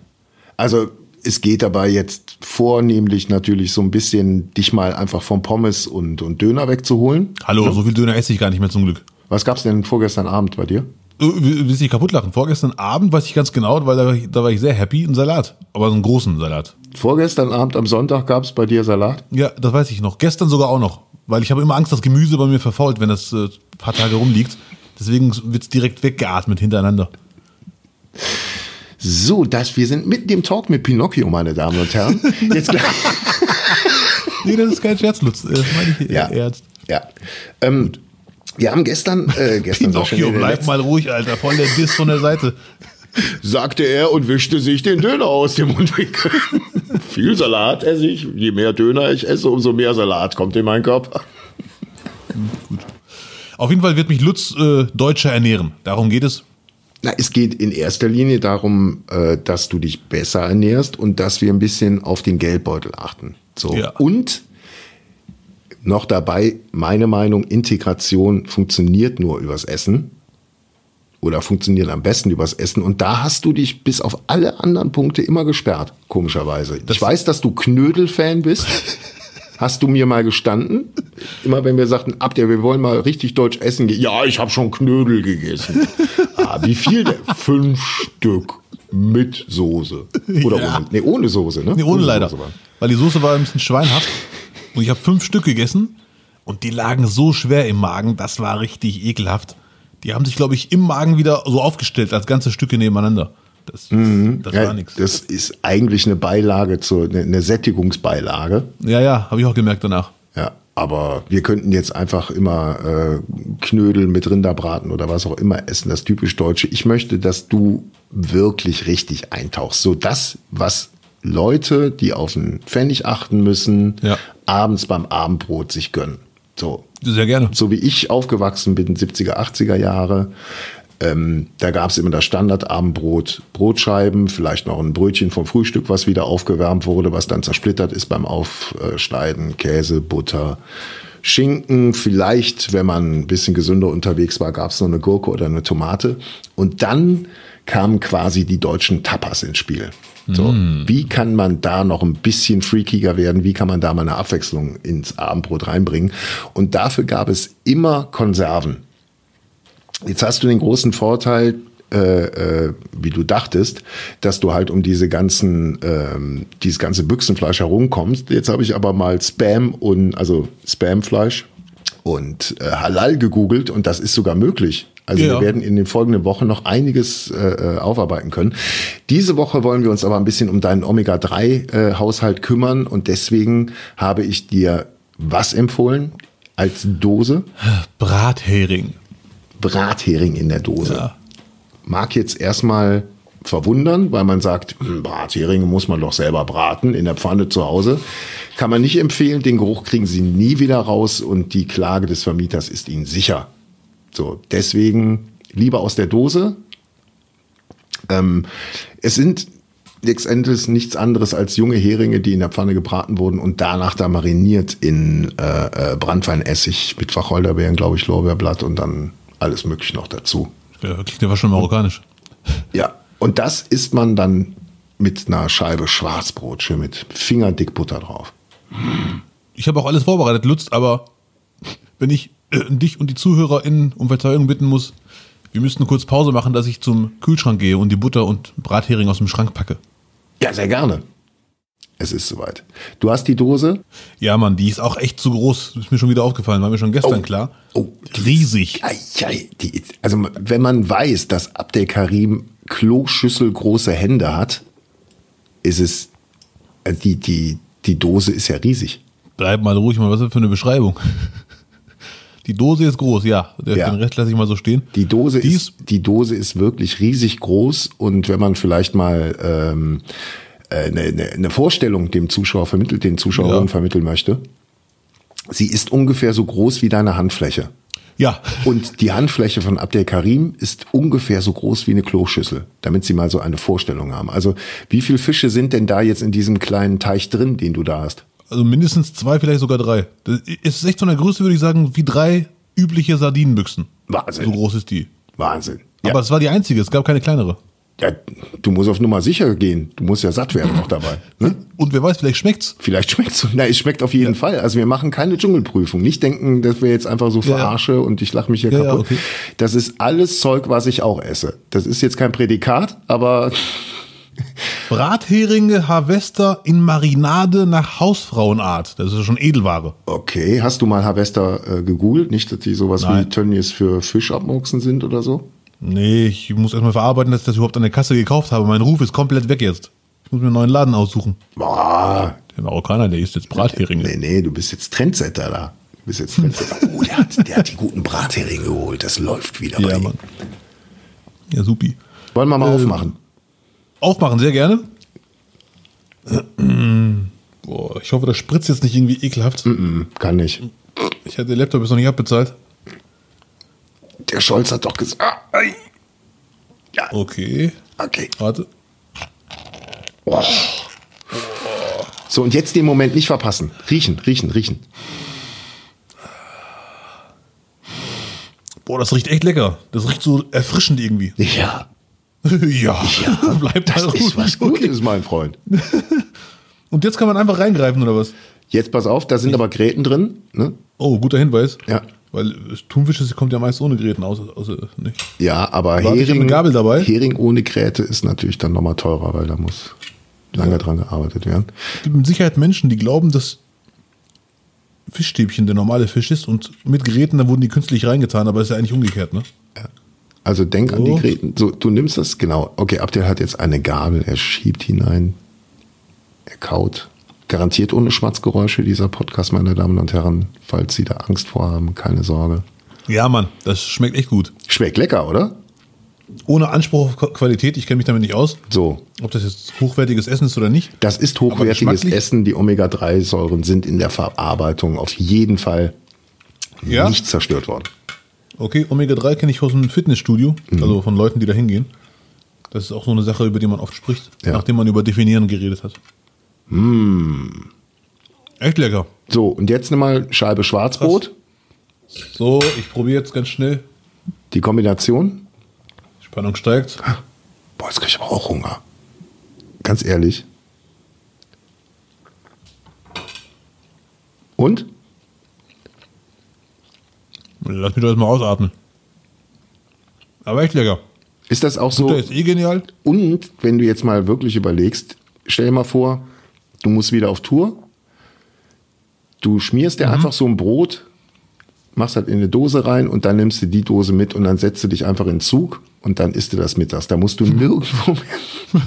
B: also es geht dabei jetzt vornehmlich natürlich so ein bisschen, dich mal einfach vom Pommes und, und Döner wegzuholen.
A: Hallo, so viel Döner esse ich gar nicht mehr zum Glück.
B: Was gab's denn vorgestern Abend bei dir?
A: Äh, Willst du dich kaputt lachen? Vorgestern Abend weiß ich ganz genau, weil da war ich, da war ich sehr happy, ein Salat. Aber so einen großen Salat.
B: Vorgestern Abend am Sonntag gab's bei dir Salat?
A: Ja, das weiß ich noch. Gestern sogar auch noch. Weil ich habe immer Angst, dass Gemüse bei mir verfault, wenn das äh, ein paar Tage rumliegt. Deswegen wird's direkt weggeatmet hintereinander.
B: So, das, wir sind mitten im Talk mit Pinocchio, meine Damen und Herren. Jetzt gleich.
A: Nee, das ist kein Scherz, Lutz. Das meine ich
B: Ja.
A: ernst.
B: Ja. Ähm, wir haben gestern, äh, gestern
A: Pinocchio, bleib mal ruhig, Alter. Voll der Diss von der Seite.
B: sagte er und wischte sich den Döner aus dem Mundwinkel. Viel Salat esse ich. Je mehr Döner ich esse, umso mehr Salat kommt in meinen Körper.
A: Auf jeden Fall wird mich Lutz äh, deutscher ernähren. Darum geht es.
B: Na, es geht in erster Linie darum, äh, dass du dich besser ernährst und dass wir ein bisschen auf den Geldbeutel achten. So.
A: Ja.
B: Und noch dabei, meine Meinung, Integration funktioniert nur übers Essen oder funktioniert am besten übers Essen. Und da hast du dich bis auf alle anderen Punkte immer gesperrt, komischerweise. ich weiß, dass du Knödel-Fan bist. Hast du mir mal gestanden? Immer wenn wir sagten, ab der, wir wollen mal richtig deutsch essen gehen. Ja, ich habe schon Knödel gegessen. ah, wie viel denn? Fünf Stück mit Soße. Oder
A: Ja.
B: ohne? Nee, ohne Soße, ne?
A: Nee, ohne leider.
B: Soße.
A: Weil die Soße war ein bisschen schweinhaft. Und ich habe fünf Stück gegessen. Und die lagen so schwer im Magen. Das war richtig ekelhaft. Die haben sich, glaube ich, im Magen wieder so aufgestellt als ganze Stücke nebeneinander. Das, das, das
B: Mhm. Ja,
A: war nichts.
B: Das ist eigentlich eine Beilage, zur, eine, eine Sättigungsbeilage.
A: Ja, ja, habe ich auch gemerkt danach.
B: Ja, aber wir könnten jetzt einfach immer äh, Knödel mit Rinderbraten oder was auch immer essen, das typisch Deutsche. Ich möchte, dass du wirklich richtig eintauchst. So das, was Leute, die auf einen Pfennig achten müssen,
A: Ja.
B: abends beim Abendbrot sich gönnen. So,
A: Sehr gerne.
B: so wie ich aufgewachsen bin, 70er, 80er Jahre, ähm, da gab es immer das Standardabendbrot, Brotscheiben, vielleicht noch ein Brötchen vom Frühstück, was wieder aufgewärmt wurde, was dann zersplittert ist beim Aufschneiden, Käse, Butter, Schinken, vielleicht, wenn man ein bisschen gesünder unterwegs war, gab es noch eine Gurke oder eine Tomate. Und dann kamen quasi die deutschen Tapas ins Spiel. So, wie kann man da noch ein bisschen freakiger werden? Wie kann man da mal eine Abwechslung ins Abendbrot reinbringen? Und dafür gab es immer Konserven. Jetzt hast du den großen Vorteil, äh, äh, wie du dachtest, dass du halt um diese ganzen, ähm, dieses ganze Büchsenfleisch herumkommst. Jetzt habe ich aber mal Spam und also Spamfleisch und äh, Halal gegoogelt und das ist sogar möglich. Also
A: Ja.
B: wir werden in den folgenden Wochen noch einiges äh, äh, aufarbeiten können. Diese Woche wollen wir uns aber ein bisschen um deinen Omega-3-Haushalt kümmern und deswegen habe ich dir was empfohlen als Dose?
A: Brathering.
B: Brathering in der Dose.
A: Ja.
B: Mag jetzt erstmal verwundern, weil man sagt, hm, Bratheringe muss man doch selber braten in der Pfanne zu Hause. Kann man nicht empfehlen, den Geruch kriegen Sie nie wieder raus und die Klage des Vermieters ist Ihnen sicher. So, deswegen lieber aus der Dose. Ähm, es sind letztendlich nichts anderes als junge Heringe, die in der Pfanne gebraten wurden und danach da mariniert in äh, äh, Brandweinessig mit Wacholderbeeren, glaube ich, Lorbeerblatt und dann alles mögliche noch dazu.
A: Ja, klingt ja schon marokkanisch.
B: Ja, und das isst man dann mit einer Scheibe Schwarzbrot, schön mit fingerdick Butter drauf.
A: Ich habe auch alles vorbereitet, Lutz, aber wenn ich dich und die ZuhörerInnen um Verzeihung bitten muss, wir müssten kurz Pause machen, dass ich zum Kühlschrank gehe und die Butter und Brathering aus dem Schrank packe.
B: Ja, sehr gerne. Es ist soweit. Du hast die Dose.
A: Ja, Mann, die ist auch echt zu groß. Ist mir schon wieder aufgefallen, war mir schon gestern
B: Oh.
A: klar.
B: Oh,
A: Riesig.
B: Ei, ei, die, also wenn man weiß, dass Abdel Karim Kloschüssel große Hände hat, ist es, also die, die, die Dose ist ja riesig.
A: Bleib mal ruhig, mal was ist das für eine Beschreibung? Die Dose ist groß, ja. Den
B: Ja.
A: Rest lasse ich mal so stehen.
B: Die Dose,
A: Die
B: ist, die Dose ist wirklich riesig groß und wenn man vielleicht mal ähm, äh, eine, eine, eine Vorstellung dem Zuschauer vermittelt, den Zuschauerinnen
A: Ja.
B: vermitteln möchte, sie ist ungefähr so groß wie deine Handfläche.
A: Ja.
B: Und die Handfläche von Abdel Karim ist ungefähr so groß wie eine Kloschüssel, damit Sie mal so eine Vorstellung haben. Also wie viele Fische sind denn da jetzt in diesem kleinen Teich drin, den du da hast?
A: Also mindestens zwei, vielleicht sogar drei. Das ist echt von der Größe, würde ich sagen, wie drei übliche Sardinenbüchsen.
B: Wahnsinn.
A: So groß ist die.
B: Wahnsinn. Ja,
A: Aber es war die einzige, es gab keine kleinere.
B: ja, du musst auf Nummer sicher gehen. Du musst ja satt werden noch dabei. Ne?
A: Und wer weiß, vielleicht schmeckt's.
B: Vielleicht schmeckt's. Na, es schmeckt auf jeden Fall. Also wir machen keine Dschungelprüfung. Nicht denken, dass wir jetzt einfach so
A: Ja, ja.
B: verarsche und ich lache mich hier
A: Ja, ja,
B: kaputt.
A: okay.
B: Das ist alles Zeug, was ich auch esse. Das ist jetzt kein Prädikat, aber
A: Bratheringe Harvester in Marinade nach Hausfrauenart. Das ist schon Edelware.
B: okay. Hast du mal Harvester äh, gegoogelt? Nicht, dass die sowas
A: Nein.
B: wie Tönnies für Fisch abmurksen sind oder so?
A: Nee, ich muss erstmal verarbeiten, dass ich das überhaupt an der Kasse gekauft habe. Mein Ruf ist komplett weg jetzt. Ich muss mir einen neuen Laden aussuchen.
B: Boah.
A: Der Marokkaner, der isst jetzt Bratheringe.
B: Nee, nee, du bist jetzt Trendsetter da. Du bist jetzt Trendsetter. Oh, der hat, der hat die guten Bratheringe geholt. Das läuft wieder bei
A: Ja,
B: ihm.
A: Mann. Ja, supi.
B: Wollen wir mal
A: Ähm,
B: aufmachen?
A: Aufmachen, sehr gerne. Boah, ich hoffe, das spritzt jetzt nicht irgendwie ekelhaft.
B: Kann nicht.
A: Ich hatte den Laptop jetzt noch nicht abbezahlt.
B: Der Scholz hat doch gesagt. Ah. Ja,
A: Okay,
B: okay.
A: warte.
B: So, und jetzt den Moment nicht verpassen. Riechen, riechen, riechen.
A: Boah, das riecht echt lecker. Das riecht so erfrischend irgendwie.
B: Ja,
A: ja, bleibt
B: das
A: mal
B: ist
A: ruhig.
B: was Gutes, mein Freund.
A: Und jetzt kann man einfach reingreifen, oder was?
B: Jetzt pass auf, da sind aber Gräten drin. Ne?
A: Oh, guter Hinweis.
B: Ja.
A: Weil äh, Thunfisch das kommt ja meist ohne Gräten aus. Nicht.
B: Ja, aber
A: hab
B: Hering,
A: Gabel dabei.
B: Hering ohne Gräte ist natürlich dann nochmal teurer, weil da muss lange dran gearbeitet werden.
A: Es gibt mit Sicherheit Menschen, die glauben, dass Fischstäbchen der normale Fisch ist und mit Gräten, da wurden die künstlich reingetan, aber ist ja eigentlich umgekehrt, ne?
B: Also denk an
A: So.
B: die Gräten. So, du nimmst das, genau. Okay, Abdel hat jetzt eine Gabel, er schiebt hinein, er kaut. Garantiert ohne Schmatzgeräusche dieser Podcast, meine Damen und Herren. Falls Sie da Angst vor haben, keine Sorge.
A: Ja, Mann, das schmeckt echt gut.
B: Schmeckt lecker, oder?
A: ohne Anspruch auf Qu- Qualität, ich kenne mich damit nicht aus,
B: So,
A: ob das jetzt hochwertiges Essen ist oder nicht.
B: das ist hochwertiges? Essen. Die Omega-3-Säuren sind in der Verarbeitung auf jeden Fall
A: Ja?
B: nicht zerstört worden.
A: Okay, Omega-3 kenne ich aus einem Fitnessstudio,
B: Mhm.
A: also von Leuten, die da hingehen. Das ist auch so eine Sache, über die man oft spricht,
B: Ja.
A: nachdem man über Definieren geredet hat. Echt lecker.
B: So, und jetzt nimm mal Scheibe Schwarzbrot.
A: So, ich probiere jetzt ganz schnell.
B: Die Kombination.
A: Spannung steigt.
B: Boah, jetzt krieg ich aber auch Hunger. Ganz ehrlich. Und?
A: Lass mich doch erstmal ausatmen. Aber echt lecker.
B: Ist das auch so?
A: Ist eh genial.
B: Und wenn du jetzt mal wirklich überlegst, stell dir mal vor, du musst wieder auf Tour. Du schmierst dir einfach so ein Brot, machst halt in eine Dose rein und dann nimmst du die Dose mit und dann setzt du dich einfach in den Zug und dann isst du das mittags. Da musst du nirgendwo mehr,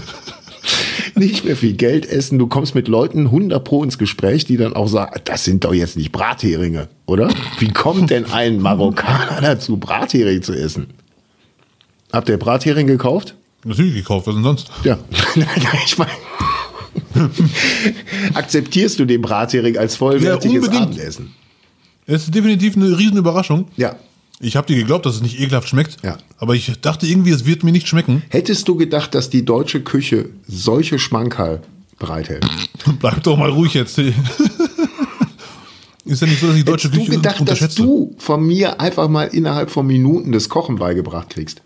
B: nicht mehr viel Geld essen. Du kommst mit Leuten 100 pro ins Gespräch, die dann auch sagen, das sind doch jetzt nicht Bratheringe, oder? Wie kommt denn ein Marokkaner dazu, Brathering zu essen? Habt ihr Brathering gekauft?
A: Natürlich gekauft, was denn sonst?
B: Ja, ich meine, akzeptierst du den Brathering als vollwertiges
A: Ja.
B: Abendessen?
A: Es ist definitiv eine Riesenüberraschung.
B: Ja.
A: Ich habe dir geglaubt, dass es nicht ekelhaft schmeckt.
B: Ja.
A: Aber ich dachte irgendwie, es wird mir nicht schmecken.
B: Hättest du gedacht, dass die deutsche Küche solche Schmankerl bereithält?
A: Bleib doch mal ruhig jetzt. ist ja nicht so, dass die deutsche
B: Hättest du
A: Küche
B: gedacht, dass du von mir einfach mal innerhalb von Minuten das Kochen beigebracht kriegst?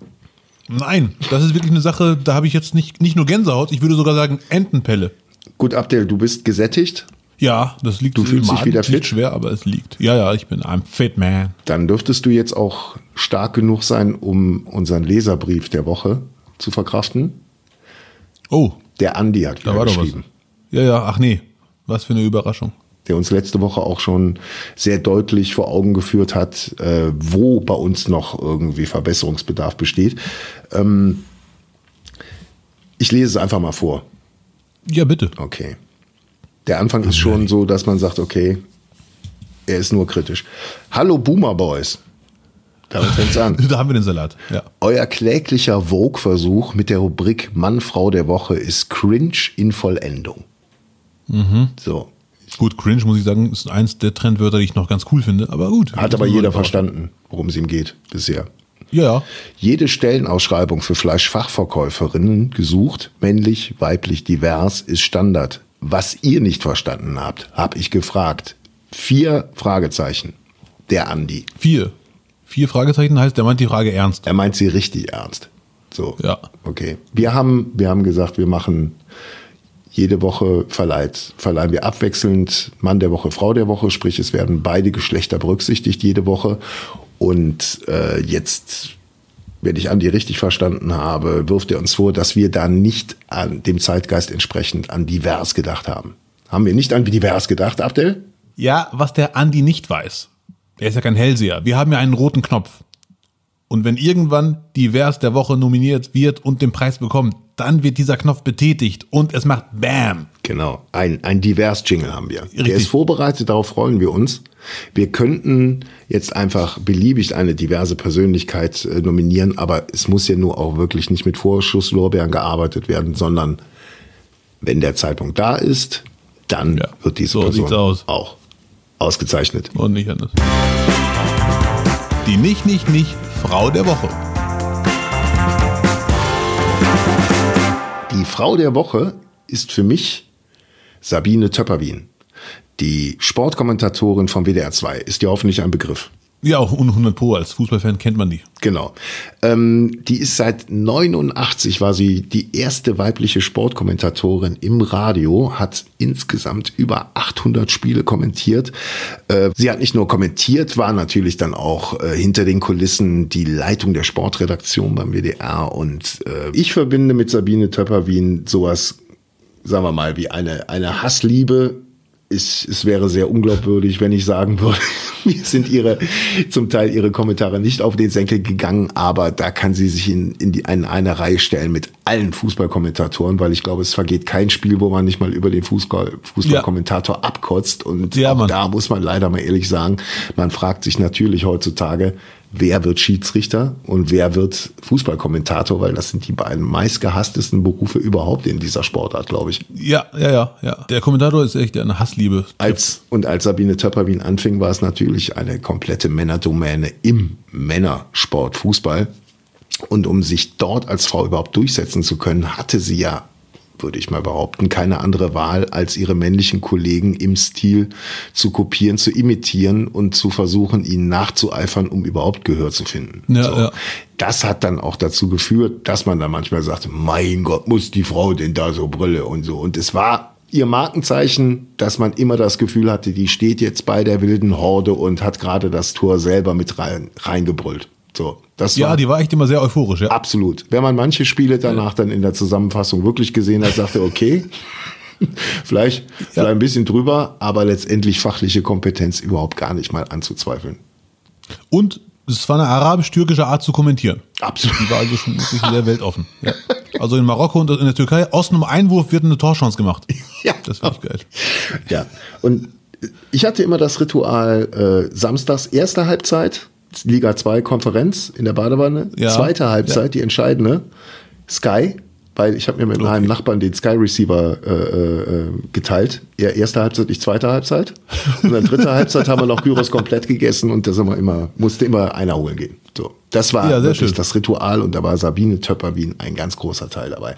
A: Nein, das ist wirklich eine Sache, da habe ich jetzt nicht, nicht nur Gänsehaut, ich würde sogar sagen Entenpelle.
B: Gut, Abdel, du bist gesättigt.
A: Ja, das liegt
B: Du fühlst dich wieder fit?
A: schwer, aber es liegt. Ja, ja, ich bin I'm fit, man.
B: Dann dürftest du jetzt auch stark genug sein, um unseren Leserbrief der Woche zu verkraften.
A: Oh,
B: Der Andi hat
A: da war doch was.
B: geschrieben.
A: Ja, ja, ach nee, was für eine Überraschung.
B: der uns letzte Woche auch schon sehr deutlich vor Augen geführt hat, äh, wo bei uns noch irgendwie Verbesserungsbedarf besteht. Ähm, ich lese es einfach mal vor.
A: Ja, bitte.
B: Okay. Der Anfang ist schon so, dass man sagt, okay, er ist nur kritisch. Hallo Boomer Boys. Damit fängt's an.
A: Da haben wir den Salat. Ja.
B: Euer kläglicher Vogue-Versuch mit der Rubrik Mann, Frau der Woche ist cringe in Vollendung. So.
A: Gut, cringe, muss ich sagen, ist eins der Trendwörter, die ich noch ganz cool finde, aber gut.
B: Hat aber jeder verstanden, worum es ihm geht bisher.
A: Ja.
B: Jede Stellenausschreibung für Fleischfachverkäuferinnen gesucht, männlich, weiblich, divers, ist Standard. Was ihr nicht verstanden habt, habe ich gefragt. Vier Fragezeichen. Der Andi.
A: Vier. Vier Fragezeichen heißt, der meint die Frage ernst.
B: Er meint sie richtig ernst. So.
A: Ja.
B: Okay. Wir haben, wir haben gesagt, wir machen jede Woche verleiht, verleihen wir abwechselnd Mann der Woche, Frau der Woche, sprich es werden beide Geschlechter berücksichtigt jede Woche. Und äh, jetzt, wenn ich Andi richtig verstanden habe, wirft er uns vor, dass wir da nicht an dem Zeitgeist entsprechend an divers gedacht haben. Haben wir nicht an divers gedacht, Abdel?
A: Ja, was der Andi nicht weiß, der ist ja kein Hellseher. Wir haben ja einen roten Knopf. Und wenn irgendwann divers der Woche nominiert wird und den Preis bekommt, dann wird dieser Knopf betätigt und es macht BAM.
B: Genau, ein, ein Divers-Jingle haben wir. Der
A: Richtig.
B: ist vorbereitet, darauf freuen wir uns. Wir könnten jetzt einfach beliebig eine diverse Persönlichkeit äh, nominieren, aber es muss ja nur auch wirklich nicht mit Vorschusslorbeeren gearbeitet werden, sondern wenn der Zeitpunkt da ist, dann
A: Ja,
B: wird diese
A: so
B: Person
A: aus.
B: auch ausgezeichnet.
A: Und nicht anders. Die nicht, nicht, nicht Frau der Woche.
B: Die Frau der Woche ist für mich Sabine Töpperwien. Die Sportkommentatorin vom WDR 2 ist dir hoffentlich ein Begriff.
A: Ja, auch 100 Pro. Als Fußballfan kennt man die.
B: Genau. Ähm, die ist seit 89 war sie die erste weibliche Sportkommentatorin im Radio, hat insgesamt über 800 Spiele kommentiert. Äh, sie hat nicht nur kommentiert, war natürlich dann auch äh, hinter den Kulissen die Leitung der Sportredaktion beim WDR und äh, ich verbinde mit Sabine Töpperwien sowas, sagen wir mal, wie eine, eine Hassliebe ich, es wäre sehr unglaubwürdig, wenn ich sagen würde, mir sind ihre, zum Teil ihre Kommentare nicht auf den Senkel gegangen, aber da kann sie sich in, in, die, in eine Reihe stellen mit allen Fußballkommentatoren, weil ich glaube, es vergeht kein Spiel, wo man nicht mal über den Fußball, Fußballkommentator abkotzt. Und
A: Ja,
B: da muss man leider mal ehrlich sagen, man fragt sich natürlich heutzutage, wer wird Schiedsrichter und wer wird Fußballkommentator, weil das sind die beiden meistgehasstesten Berufe überhaupt in dieser Sportart, glaube ich.
A: Ja, ja, ja, ja. Der Kommentator ist echt eine Hassliebe.
B: Als, und als Sabine Töpperwien anfing, war es natürlich eine komplette Männerdomäne im Männersport Fußball. Und um sich dort als Frau überhaupt durchsetzen zu können, hatte sie ja würde ich mal behaupten, keine andere Wahl, als ihre männlichen Kollegen im Stil zu kopieren, zu imitieren und zu versuchen, ihnen nachzueifern, um überhaupt Gehör zu finden.
A: Ja,
B: so.
A: ja.
B: Das hat dann auch dazu geführt, dass man dann manchmal sagt, mein Gott, muss die Frau denn da so Brille und so. Und es war ihr Markenzeichen, dass man immer das Gefühl hatte, die steht jetzt bei der wilden Horde und hat gerade das Tor selber mit rein, reingebrüllt. So, das
A: Ja,
B: war
A: die war echt immer sehr euphorisch, ja.
B: Absolut. Wenn man manche Spiele danach dann in der Zusammenfassung wirklich gesehen hat, sagte, okay, vielleicht, vielleicht ein bisschen drüber, aber letztendlich fachliche Kompetenz überhaupt gar nicht mal anzuzweifeln.
A: Und es war eine arabisch-türkische Art zu kommentieren.
B: Absolut.
A: Die war also schon wirklich sehr weltoffen. Ja. Also in Marokko und in der Türkei, aus einem Einwurf wird eine Torchance gemacht.
B: Ja.
A: Das finde ich geil.
B: Ja. Und ich hatte immer das Ritual äh, samstags erste Halbzeit, Liga 2 Konferenz in der Badewanne,
A: Ja.
B: zweite Halbzeit, die entscheidende, Sky, weil ich habe mir mit meinem Nachbarn den Sky Receiver äh, äh, geteilt. Er erste Halbzeit, ich zweite Halbzeit. Und dann dritte Halbzeit haben wir noch Gyros komplett gegessen und da sind wir immer, musste immer einer holen gehen. So, das war
A: Ja,
B: wirklich
A: schön.
B: das Ritual und da war Sabine Töpperwien ein ganz großer Teil dabei.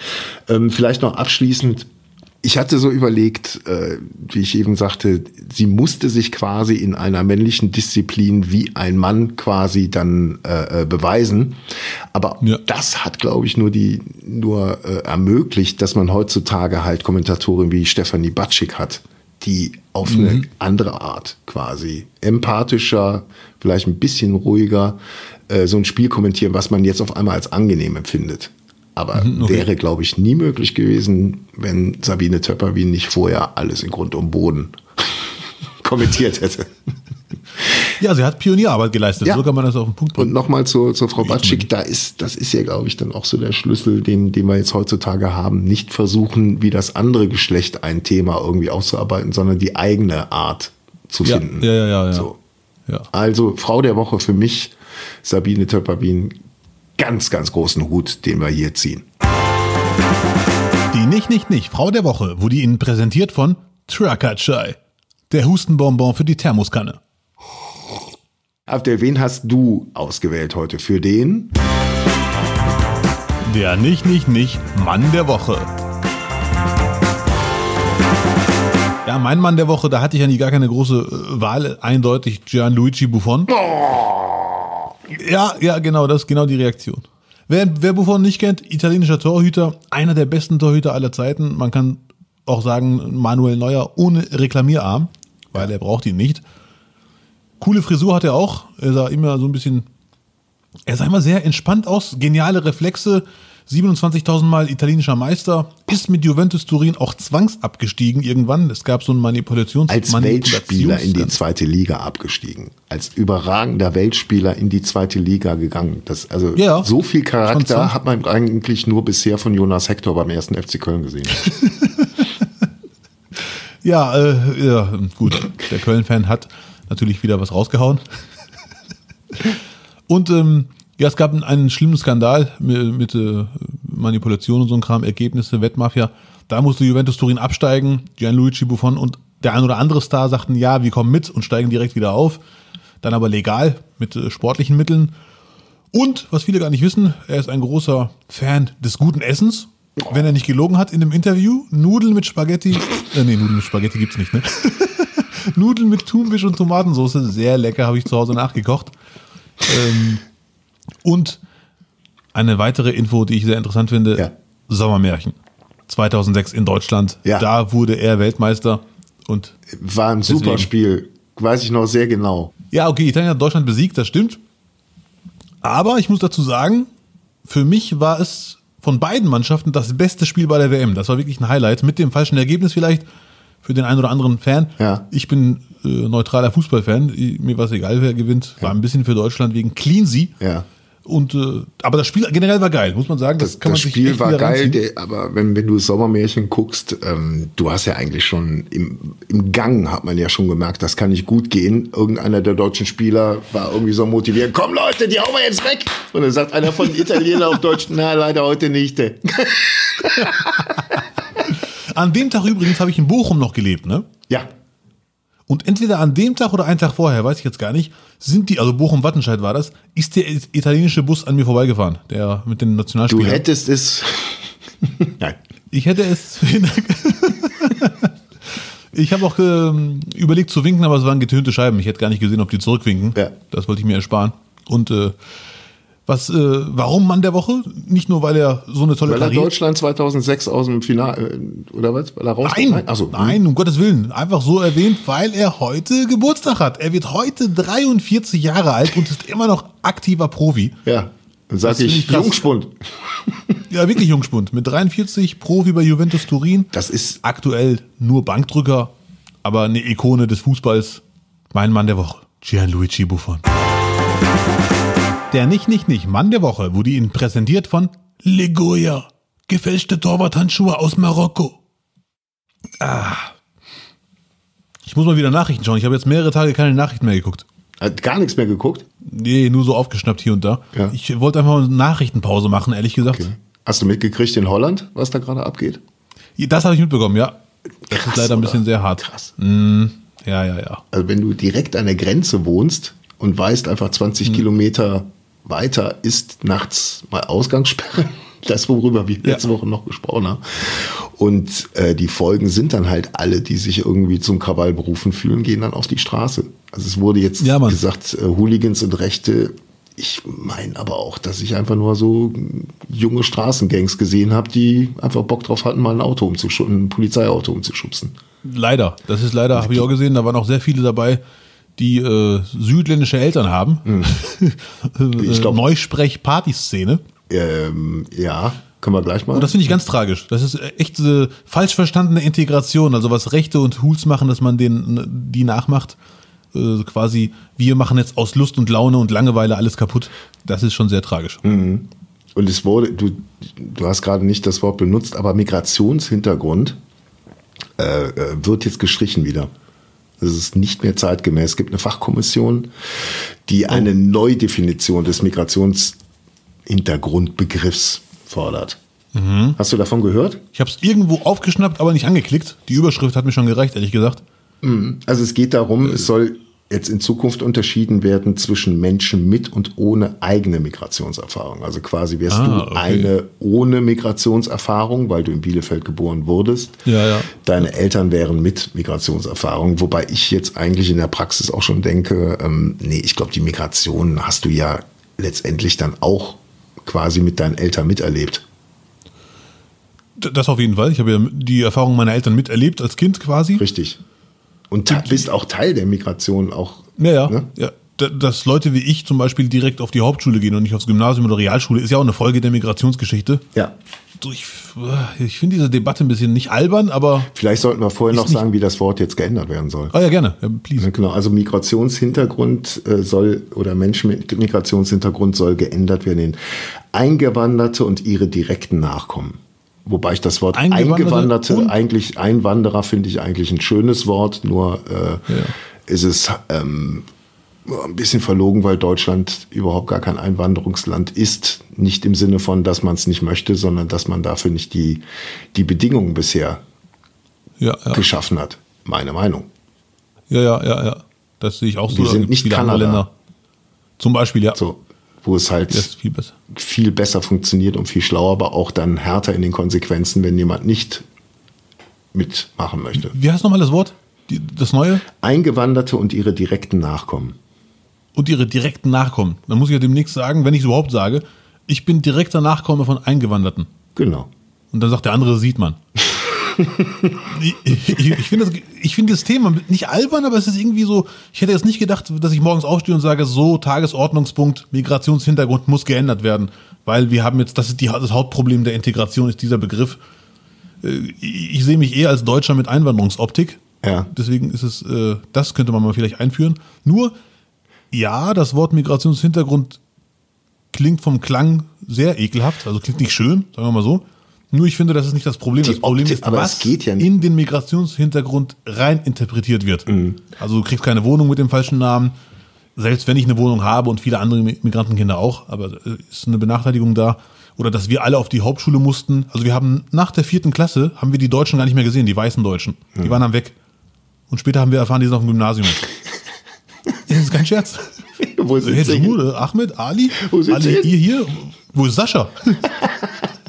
B: Ähm, vielleicht noch abschließend, ich hatte so überlegt, äh, wie ich eben sagte, sie musste sich quasi in einer männlichen Disziplin wie ein Mann quasi dann äh, äh, beweisen. Aber
A: Ja.
B: das hat, glaube ich, nur die nur äh, ermöglicht, dass man heutzutage halt Kommentatoren wie Stefanie Batschik hat, die auf eine andere Art quasi empathischer, vielleicht ein bisschen ruhiger äh, so ein Spiel kommentieren, was man jetzt auf einmal als angenehm empfindet. Aber wäre, glaube ich, nie möglich gewesen, wenn Sabine Töpperwien nicht vorher alles in Grund und Boden kommentiert hätte.
A: Ja, sie hat Pionierarbeit geleistet.
B: Ja.
A: So kann man das auf den Punkt
B: Und
A: bringen.
B: nochmal zur, zur Frau Batschik, da ist, das ist ja, glaube ich, dann auch so der Schlüssel, den, den wir jetzt heutzutage haben. Nicht versuchen, wie das andere Geschlecht ein Thema irgendwie auszuarbeiten, sondern die eigene Art zu
A: Ja,
B: finden.
A: ja, ja, ja, ja.
B: So.
A: Ja.
B: Also Frau der Woche für mich, Sabine Töpperwien, ganz, ganz großen Hut, den wir hier ziehen.
A: Die Nicht, Nicht, Nicht, Frau der Woche wurde Ihnen präsentiert von Trucker Chai. Der Hustenbonbon für die Thermoskanne.
B: Abdel, wen hast du ausgewählt heute für den?
A: Der Nicht, Nicht, Nicht, Mann der Woche. Ja, mein Mann der Woche, da hatte ich ja nie gar keine große äh, Wahl, eindeutig Gianluigi Buffon. Ja, ja, genau, das ist genau die Reaktion. Wer, wer Buffon nicht kennt, italienischer Torhüter, einer der besten Torhüter aller Zeiten. Man kann auch sagen, Manuel Neuer ohne Reklamierarm, weil er braucht ihn nicht. Coole Frisur hat er auch. Er sah immer so ein bisschen er sah immer sehr entspannt aus, geniale Reflexe, 27.000 Mal italienischer Meister, ist mit Juventus Turin auch zwangsabgestiegen irgendwann. Es gab so einen Manipulations
B: Als Weltspieler in die
A: Manipulations-
B: zweite Liga abgestiegen. Als überragender Weltspieler in die zweite Liga gegangen. Das, also
A: Ja,
B: so viel Charakter hat man eigentlich nur bisher von Jonas Hector beim ersten FC Köln gesehen.
A: Ja, äh, ja, gut. Der Köln-Fan hat natürlich wieder was rausgehauen. Und ähm, ja, es gab einen schlimmen Skandal mit, mit äh, Manipulation und so ein Kram, Ergebnisse, Wettmafia. Da musste Juventus Turin absteigen. Gianluigi Buffon und der ein oder andere Star sagten, ja, wir kommen mit und steigen direkt wieder auf. Dann aber legal mit äh, sportlichen Mitteln. Und, was viele gar nicht wissen, er ist ein großer Fan des guten Essens. Wenn er nicht gelogen hat in dem Interview, Nudeln mit Spaghetti, äh, nee, Nudeln mit Spaghetti gibt's nicht, ne? Nudeln mit Thunfisch und Tomatensauce, sehr lecker, habe ich zu Hause nachgekocht. Ähm, und eine weitere Info, die ich sehr interessant finde,
B: Ja.
A: Sommermärchen. 2006 in Deutschland,
B: Ja.
A: da wurde er Weltmeister und
B: War ein super. Spiel. Weiß ich noch sehr genau.
A: Ja, okay, Italien hat Deutschland besiegt, das stimmt. Aber ich muss dazu sagen, für mich war es von beiden Mannschaften das beste Spiel bei der WM. Das war wirklich ein Highlight. Mit dem falschen Ergebnis vielleicht für den einen oder anderen Fan.
B: Ja.
A: Ich bin äh, neutraler Fußballfan. Mir war es egal, wer gewinnt. War ein bisschen für Deutschland wegen Cleansea.
B: Ja.
A: Und äh, aber das Spiel generell war geil, muss man sagen.
B: Das,
A: kann
B: das
A: man sich
B: Spiel war geil, der, aber wenn, wenn du Sommermärchen guckst, ähm, du hast ja eigentlich schon im, im Gang hat man ja schon gemerkt, das kann nicht gut gehen. Irgendeiner der deutschen Spieler war irgendwie so motiviert, komm Leute, die hauen wir jetzt weg. Und dann sagt einer von den Italienern auf Deutsch, na leider heute nicht.
A: An dem Tag übrigens habe ich in Bochum noch gelebt, ne?
B: Ja,
A: Und entweder an dem Tag oder einen Tag vorher, weiß ich jetzt gar nicht, sind die, also Bochum-Wattenscheid war das, ist der italienische Bus an mir vorbeigefahren, der mit den
B: du
A: Nationalspielern.
B: hättest es. Nein.
A: Ich hätte es. Ich habe auch ähm, überlegt zu winken, aber es waren getönte Scheiben. Ich hätte gar nicht gesehen, ob die zurückwinken.
B: Ja.
A: Das wollte ich mir ersparen. Und äh, was, äh, warum Mann der Woche? Nicht nur, weil er so eine tolle
B: Weil er
A: Karriere.
B: Deutschland 2006 aus dem Finale, äh, oder was? Weil er raus
A: Nein,
B: Achso,
A: nein, um Gottes Willen. Einfach so erwähnt, weil er heute Geburtstag hat. Er wird heute 43 Jahre alt und ist immer noch aktiver Profi.
B: Ja, dann sag
A: Das
B: ich. Jungspund.
A: Ja, wirklich Jungspund. Mit 43 Profi bei Juventus Turin.
B: Das ist
A: aktuell nur Bankdrücker, aber eine Ikone des Fußballs. Mein Mann der Woche, Gianluigi Buffon. Der Nicht, Nicht, Nicht Mann der Woche wurde Ihnen präsentiert von Legoya. Gefälschte Torwarthandschuhe aus Marokko. Ah. Ich muss mal wieder Nachrichten schauen. Ich habe jetzt mehrere Tage keine Nachrichten mehr geguckt.
B: hat gar nichts mehr geguckt.
A: Nee, nur so aufgeschnappt hier und da.
B: Ja.
A: Ich wollte einfach mal eine Nachrichtenpause machen, ehrlich gesagt.
B: Hast du mitgekriegt in Holland, was da gerade abgeht?
A: Das habe ich mitbekommen, ja. Das
B: Krass,
A: ist leider ein
B: oder?
A: bisschen sehr hart.
B: Krass.
A: Mm, ja, ja, ja.
B: Also wenn du direkt an der Grenze wohnst und weißt einfach 20
A: Hm.
B: Kilometer weiter ist nachts mal Ausgangssperre, das worüber wir
A: Ja.
B: letzte Woche noch gesprochen haben. Und äh, die Folgen sind dann halt alle, die sich irgendwie zum Krawall berufen fühlen, gehen dann auf die Straße. Also es wurde jetzt
A: Ja,
B: gesagt, äh, Hooligans und Rechte. Ich meine aber auch, dass ich einfach nur so junge Straßengangs gesehen habe, die einfach Bock drauf hatten, mal ein Auto umzuschubsen, ein Polizeiauto umzuschubsen.
A: Leider, das ist leider, habe ich auch gesehen, da waren auch sehr viele dabei, die äh, südländische Eltern haben.
B: Ich glaub-
A: Neusprech-Partyszene.
B: Ähm, ja, können wir gleich mal.
A: Und das finde ich ganz tragisch. Das ist echt äh, falsch verstandene Integration. Also was Rechte und Hools machen, dass man den, die nachmacht. Äh, quasi, wir machen jetzt aus Lust und Laune und Langeweile alles kaputt. Das ist schon sehr tragisch.
B: Und es wurde, du, du hast gerade nicht das Wort benutzt, aber Migrationshintergrund äh, äh, wird jetzt gestrichen wieder. Das ist nicht mehr zeitgemäß. Es gibt eine Fachkommission, die eine Neudefinition des Migrationshintergrundbegriffs fordert. Hast du davon gehört?
A: Ich habe es irgendwo aufgeschnappt, aber nicht angeklickt. Die Überschrift hat mir schon gereicht, ehrlich gesagt.
B: Also es geht darum, es soll jetzt in Zukunft unterschieden werden zwischen Menschen mit und ohne eigene Migrationserfahrung. Also quasi wärst
A: Ah,
B: du
A: okay.
B: eine ohne Migrationserfahrung, weil du in Bielefeld geboren wurdest.
A: Ja, ja.
B: Deine Eltern wären mit Migrationserfahrung, wobei ich jetzt eigentlich in der Praxis auch schon denke, ähm, nee, ich glaube, die Migration hast du ja letztendlich dann auch quasi mit deinen Eltern miterlebt.
A: Das auf jeden Fall. Ich habe ja die Erfahrung meiner Eltern miterlebt, als Kind quasi.
B: Richtig. Und te- bist auch Teil der Migration auch.
A: Ja, ja.
B: Ne?
A: ja. Dass Leute wie ich zum Beispiel direkt auf die Hauptschule gehen und nicht aufs Gymnasium oder Realschule, ist ja auch eine Folge der Migrationsgeschichte.
B: Ja.
A: Ich, ich finde diese Debatte ein bisschen nicht albern, aber.
B: Vielleicht sollten wir vorher noch sagen, wie das Wort jetzt geändert werden soll.
A: Ah ja, gerne. Ja, please.
B: Genau, also Migrationshintergrund äh, soll oder Menschen mit Migrationshintergrund soll geändert werden in Eingewanderte und ihre direkten Nachkommen. Wobei ich das Wort
A: Eingewanderte
B: Eingewanderte, eigentlich Einwanderer finde ich eigentlich ein schönes Wort, nur äh, ist es ähm, ein bisschen verlogen, weil Deutschland überhaupt gar kein Einwanderungsland ist. Nicht im Sinne von, dass man es nicht möchte, sondern dass man dafür nicht die, die Bedingungen bisher
A: Ja, ja.
B: geschaffen hat. Meine Meinung.
A: Ja, ja, ja, ja. Das sehe ich auch so.
B: Wir sind nicht Kanada.
A: Länder. Zum Beispiel, ja.
B: So, wo es halt
A: viel besser.
B: viel besser funktioniert und viel schlauer, aber auch dann härter in den Konsequenzen, wenn jemand nicht mitmachen möchte.
A: Wie heißt nochmal das Wort? Die, das Neue?
B: Eingewanderte und ihre direkten Nachkommen.
A: Und ihre direkten Nachkommen. Dann muss ich ja demnächst sagen, wenn ich es überhaupt sage, ich bin direkter Nachkomme von Eingewanderten.
B: Genau.
A: Und dann sagt der andere, sieht man. Ich ich, ich finde das, ich finde das Thema nicht albern, aber es ist irgendwie so, ich hätte jetzt nicht gedacht, dass ich morgens aufstehe und sage, so, Tagesordnungspunkt, Migrationshintergrund muss geändert werden. Weil wir haben jetzt, das ist die, das Hauptproblem der Integration, ist dieser Begriff. Äh, Ich, ich sehe mich eher als Deutscher mit Einwanderungsoptik.
B: Ja.
A: Deswegen ist es, äh, das könnte man mal vielleicht einführen. Nur, ja, das Wort Migrationshintergrund klingt vom Klang sehr ekelhaft, also klingt nicht schön, sagen wir mal so. Nur ich finde, das ist nicht das Problem.
B: Die
A: das Problem
B: Optik-
A: ist, was
B: ja
A: in den Migrationshintergrund rein interpretiert wird.
B: Mhm.
A: Also du kriegst keine Wohnung mit dem falschen Namen. Selbst wenn ich eine Wohnung habe und viele andere Migrantenkinder auch, aber äh, ist eine Benachteiligung da. Oder dass wir alle auf die Hauptschule mussten. Also wir haben nach der vierten Klasse haben wir die Deutschen gar nicht mehr gesehen, die weißen Deutschen.
B: Mhm.
A: Die waren dann weg. Und später haben wir erfahren, die sind auf dem Gymnasium. das ist kein Scherz.
B: Wo sind
A: äh, Ahmed, Ali,
B: Wo sind
A: Ali, ihr hier. Wo ist Sascha?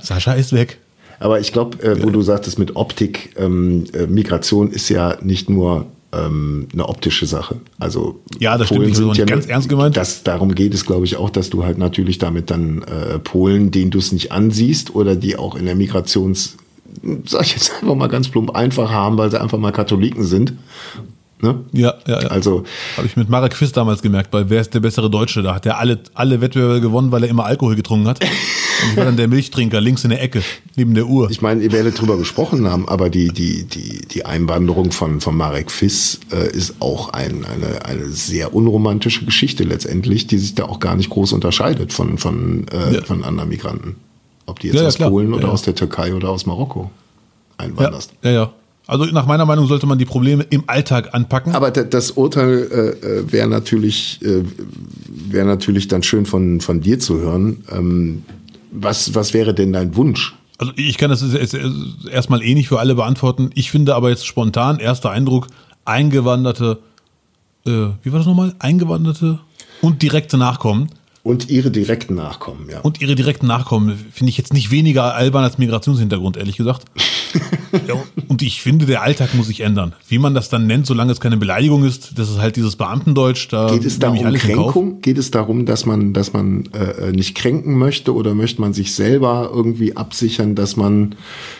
A: Sascha ist weg.
B: Aber ich glaube, äh, wo du sagtest mit Optik, ähm, äh, Migration ist ja nicht nur ähm, eine optische Sache. Also
A: Ja, das stimmt, ich habe das auch nicht ganz ernst gemeint.
B: Das, darum geht es, glaube ich, auch, dass du halt natürlich damit dann äh, Polen, denen du es nicht ansiehst oder die auch in der Migrations, sag ich jetzt einfach mal ganz plump, einfach haben, weil sie einfach mal Katholiken sind. Ne?
A: Ja, ja, ja.
B: Also
A: Habe ich mit Marek Quiz damals gemerkt, bei Wer ist der bessere Deutsche? Da hat er alle, alle Wettbewerbe gewonnen, weil er immer Alkohol getrunken hat. Und ich war dann der Milchtrinker links in der Ecke, neben der Uhr.
B: Ich meine, ihr werdet drüber gesprochen haben, aber die, die, die, die Einwanderung von, von Marek Fiss äh, ist auch ein, eine, eine sehr unromantische Geschichte letztendlich, die sich da auch gar nicht groß unterscheidet von, von, äh,
A: Ja.
B: von anderen Migranten. Ob die jetzt
A: Ja,
B: aus
A: klar.
B: Polen oder aus der Türkei oder aus Marokko einwanderst.
A: ja, ja. Also nach meiner Meinung sollte man die Probleme im Alltag anpacken.
B: Aber da- das Urteil äh, äh, wäre natürlich, äh, wäre natürlich dann schön von, von dir zu hören. Ähm, was, was wäre denn dein Wunsch?
A: Also ich kann das erstmal eh nicht für alle beantworten. Ich finde aber jetzt spontan, erster Eindruck, eingewanderte, äh, wie war das nochmal? Eingewanderte und direkte Nachkommen.
B: Und ihre direkten Nachkommen, ja.
A: Und ihre direkten Nachkommen finde ich jetzt nicht weniger albern als Migrationshintergrund, ehrlich gesagt. Ja, und ich finde, der Alltag muss sich ändern. Wie man das dann nennt, solange es keine Beleidigung ist, das ist halt dieses Beamtendeutsch. Da
B: Geht es da um. Kränkung? Geht es darum, dass man, dass man äh, nicht kränken möchte oder möchte man sich selber irgendwie absichern, dass man,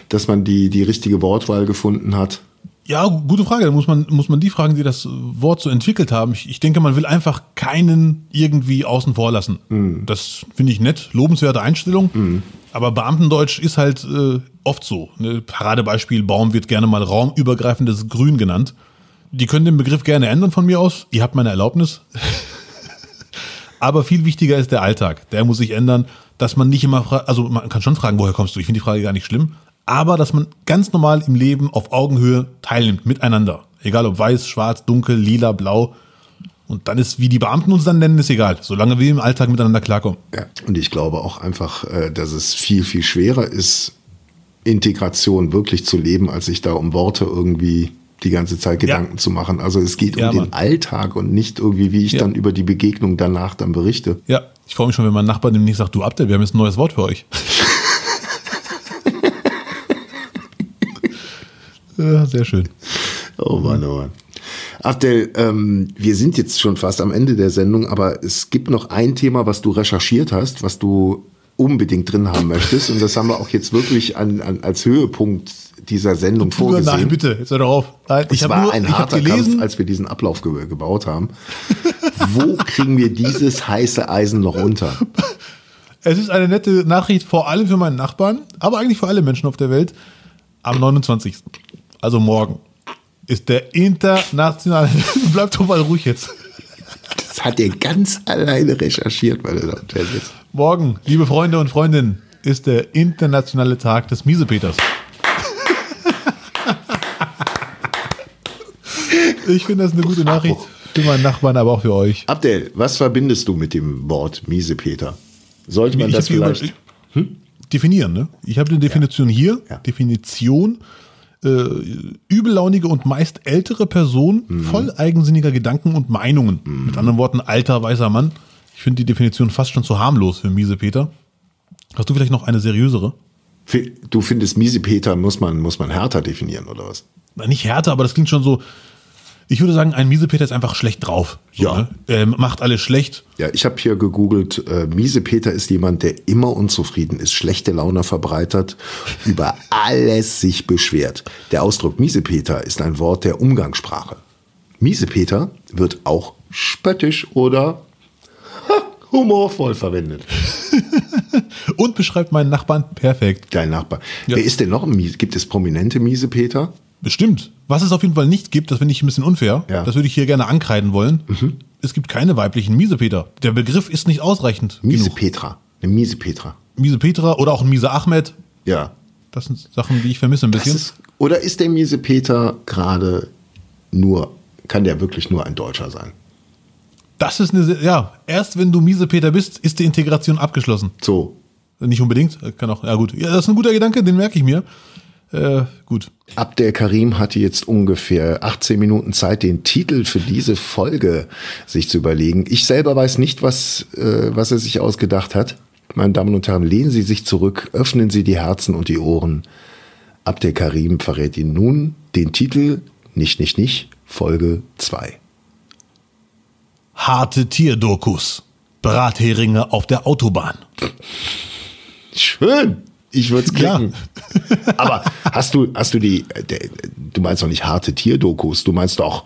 B: dass man die, die richtige Wortwahl gefunden hat?
A: Ja, gute Frage. Da muss man, muss man die fragen, die das Wort so entwickelt haben. Ich, ich denke, man will einfach keinen irgendwie außen vor lassen. Das finde ich nett, lobenswerte Einstellung. Aber Beamtendeutsch ist halt äh, oft so. Ne? Paradebeispiel, Baum wird gerne mal raumübergreifendes Grün genannt. Die können den Begriff gerne ändern von mir aus. Ihr habt meine Erlaubnis. Aber viel wichtiger ist der Alltag. Der muss sich ändern, dass man nicht immer, also man kann schon fragen, woher kommst du? Ich finde die Frage gar nicht schlimm. Aber dass man ganz normal im Leben auf Augenhöhe teilnimmt, miteinander. Egal ob weiß, schwarz, dunkel, lila, blau. Und dann ist, wie die Beamten uns dann nennen, ist egal. Solange wir im Alltag miteinander klarkommen.
B: Ja. Und ich glaube auch einfach, äh, dass es viel, viel schwerer ist, Integration wirklich zu leben, als sich da um Worte irgendwie die ganze Zeit Gedanken zu machen. Also es geht
A: Ja,
B: um den
A: Mann.
B: Alltag und nicht irgendwie, wie ich
A: Ja.
B: dann über die Begegnung danach dann berichte.
A: Ja, ich freue mich schon, wenn mein Nachbar demnächst sagt, du Abdel, wir haben jetzt ein neues Wort für euch. ja, sehr schön.
B: Oh Mann, oh Mann. Abdel, ähm, wir sind jetzt schon fast am Ende der Sendung, aber es gibt noch ein Thema, was du recherchiert hast, was du unbedingt drin haben möchtest. Und das haben wir auch jetzt wirklich an, an, als Höhepunkt dieser Sendung vorgesehen.
A: Nein, bitte, jetzt hör doch auf. Nein, ich
B: Es
A: habe
B: war
A: nur,
B: ein harter Kampf, als wir diesen Ablauf ge gebaut haben. Wo kriegen wir dieses heiße Eisen noch unter?
A: Es ist eine nette Nachricht, vor allem für meinen Nachbarn, aber eigentlich für alle Menschen auf der Welt. Am 29. Also morgen ist der internationale. Bleib doch mal ruhig jetzt.
B: Das hat er ganz alleine recherchiert, meine Damen und Herren.
A: Morgen, liebe Freunde und Freundinnen, ist der internationale Tag des Miesepeters. Ich finde das eine gute Nachricht für meinen Nachbarn, aber auch für euch.
B: Abdel, was verbindest du mit dem Wort Miesepeter? Sollte man
A: Ich
B: das vielleicht...
A: über- Definieren, ne? Ich habe eine Definition hier.
B: Ja.
A: Definition. Äh, übellaunige und meist ältere Person,
B: Mhm.
A: voll eigensinniger Gedanken und Meinungen. Mit anderen Worten, alter, weißer Mann. Ich finde die Definition fast schon zu harmlos für miese Peter. Hast du vielleicht noch eine seriösere?
B: Du findest Miesepeter muss man, muss man härter definieren, oder was?
A: Na, Nicht härter, aber das klingt schon so. Ich würde sagen, ein Miesepeter ist einfach schlecht drauf. So,
B: Ja.
A: Ne? Er macht alles schlecht.
B: Ja, ich habe hier gegoogelt, äh, Miesepeter ist jemand, der immer unzufrieden ist, schlechte Laune verbreitert, über alles sich beschwert. Der Ausdruck Miesepeter ist ein Wort der Umgangssprache. Miesepeter wird auch spöttisch oder humorvoll verwendet.
A: Und beschreibt meinen Nachbarn perfekt.
B: Dein Nachbar.
A: Ja.
B: Wer ist denn noch ein Miese? Gibt es prominente Miesepeter?
A: Bestimmt. Was es auf jeden Fall nicht gibt, das finde ich ein bisschen unfair.
B: Ja.
A: Das würde ich hier gerne ankreiden wollen. Es gibt keine weiblichen Miesepeter. Der Begriff ist nicht ausreichend.
B: Miese
A: genug.
B: Petra. Eine miese Petra.
A: Miese Petra oder auch ein Miese Ahmed.
B: Ja.
A: Das sind Sachen, die ich vermisse ein bisschen.
B: ist, oder ist der miese Peter gerade nur, kann der wirklich nur ein Deutscher sein?
A: Das ist eine, sehr- ja, erst wenn du Miesepeter bist, ist die Integration abgeschlossen.
B: So.
A: Nicht unbedingt, kann auch, ja gut. Ja, das ist ein guter Gedanke, den merke ich mir. Äh, gut.
B: Abdel Karim hatte jetzt ungefähr 18 Minuten Zeit, den Titel für diese Folge sich zu überlegen. Ich selber weiß nicht, was, äh, was er sich ausgedacht hat. Meine Damen und Herren, lehnen Sie sich zurück, öffnen Sie die Herzen und die Ohren. Abdel Karim verrät Ihnen nun den Titel Nicht, nicht, nicht, Folge 2.
A: Harte Tierdokus. Bratheringe auf der Autobahn.
B: Schön. Ich würde es
A: Ja.
B: klicken. Aber hast du, hast du die, du meinst doch nicht harte Tierdokus, du meinst doch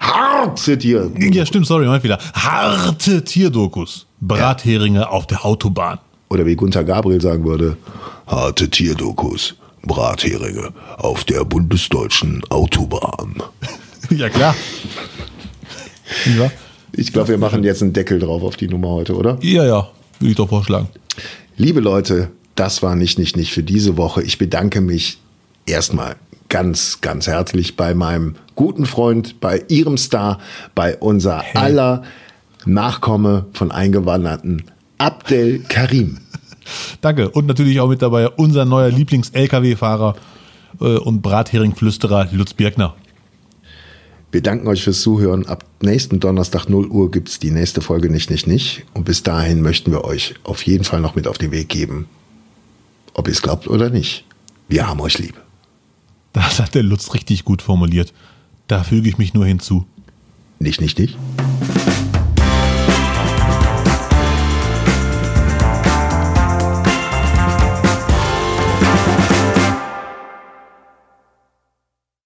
B: harte Tier.
A: Ja, stimmt, sorry, mein Fehler. Harte Tierdokus. Bratheringe auf der Autobahn.
B: Oder wie Gunther Gabriel sagen würde, harte Tierdokus, Bratheringe auf der bundesdeutschen Autobahn.
A: ja, klar. Ja,
B: Ich glaube, wir machen jetzt einen Deckel drauf auf die Nummer heute, oder?
A: ja, ja würde ich doch vorschlagen.
B: Liebe Leute, das war nicht, nicht, nicht für diese Woche. Ich bedanke mich erstmal ganz, ganz herzlich bei meinem guten Freund, bei Ihrem Star, bei unser aller Nachkomme von Eingewanderten, Abdel Karim.
A: Danke. Und natürlich auch mit dabei unser neuer Lieblings-LKW-Fahrer äh, und Brathering-Flüsterer Lutz Birkner.
B: Wir danken euch fürs Zuhören. Ab nächsten Donnerstag 0 Uhr gibt's die nächste Folge nicht, nicht, nicht. Und bis dahin möchten wir euch auf jeden Fall noch mit auf den Weg geben. Ob ihr es glaubt oder nicht. Wir haben euch lieb.
A: Das hat der Lutz richtig gut formuliert. Da füge ich mich nur hinzu.
B: Nicht, nicht, nicht.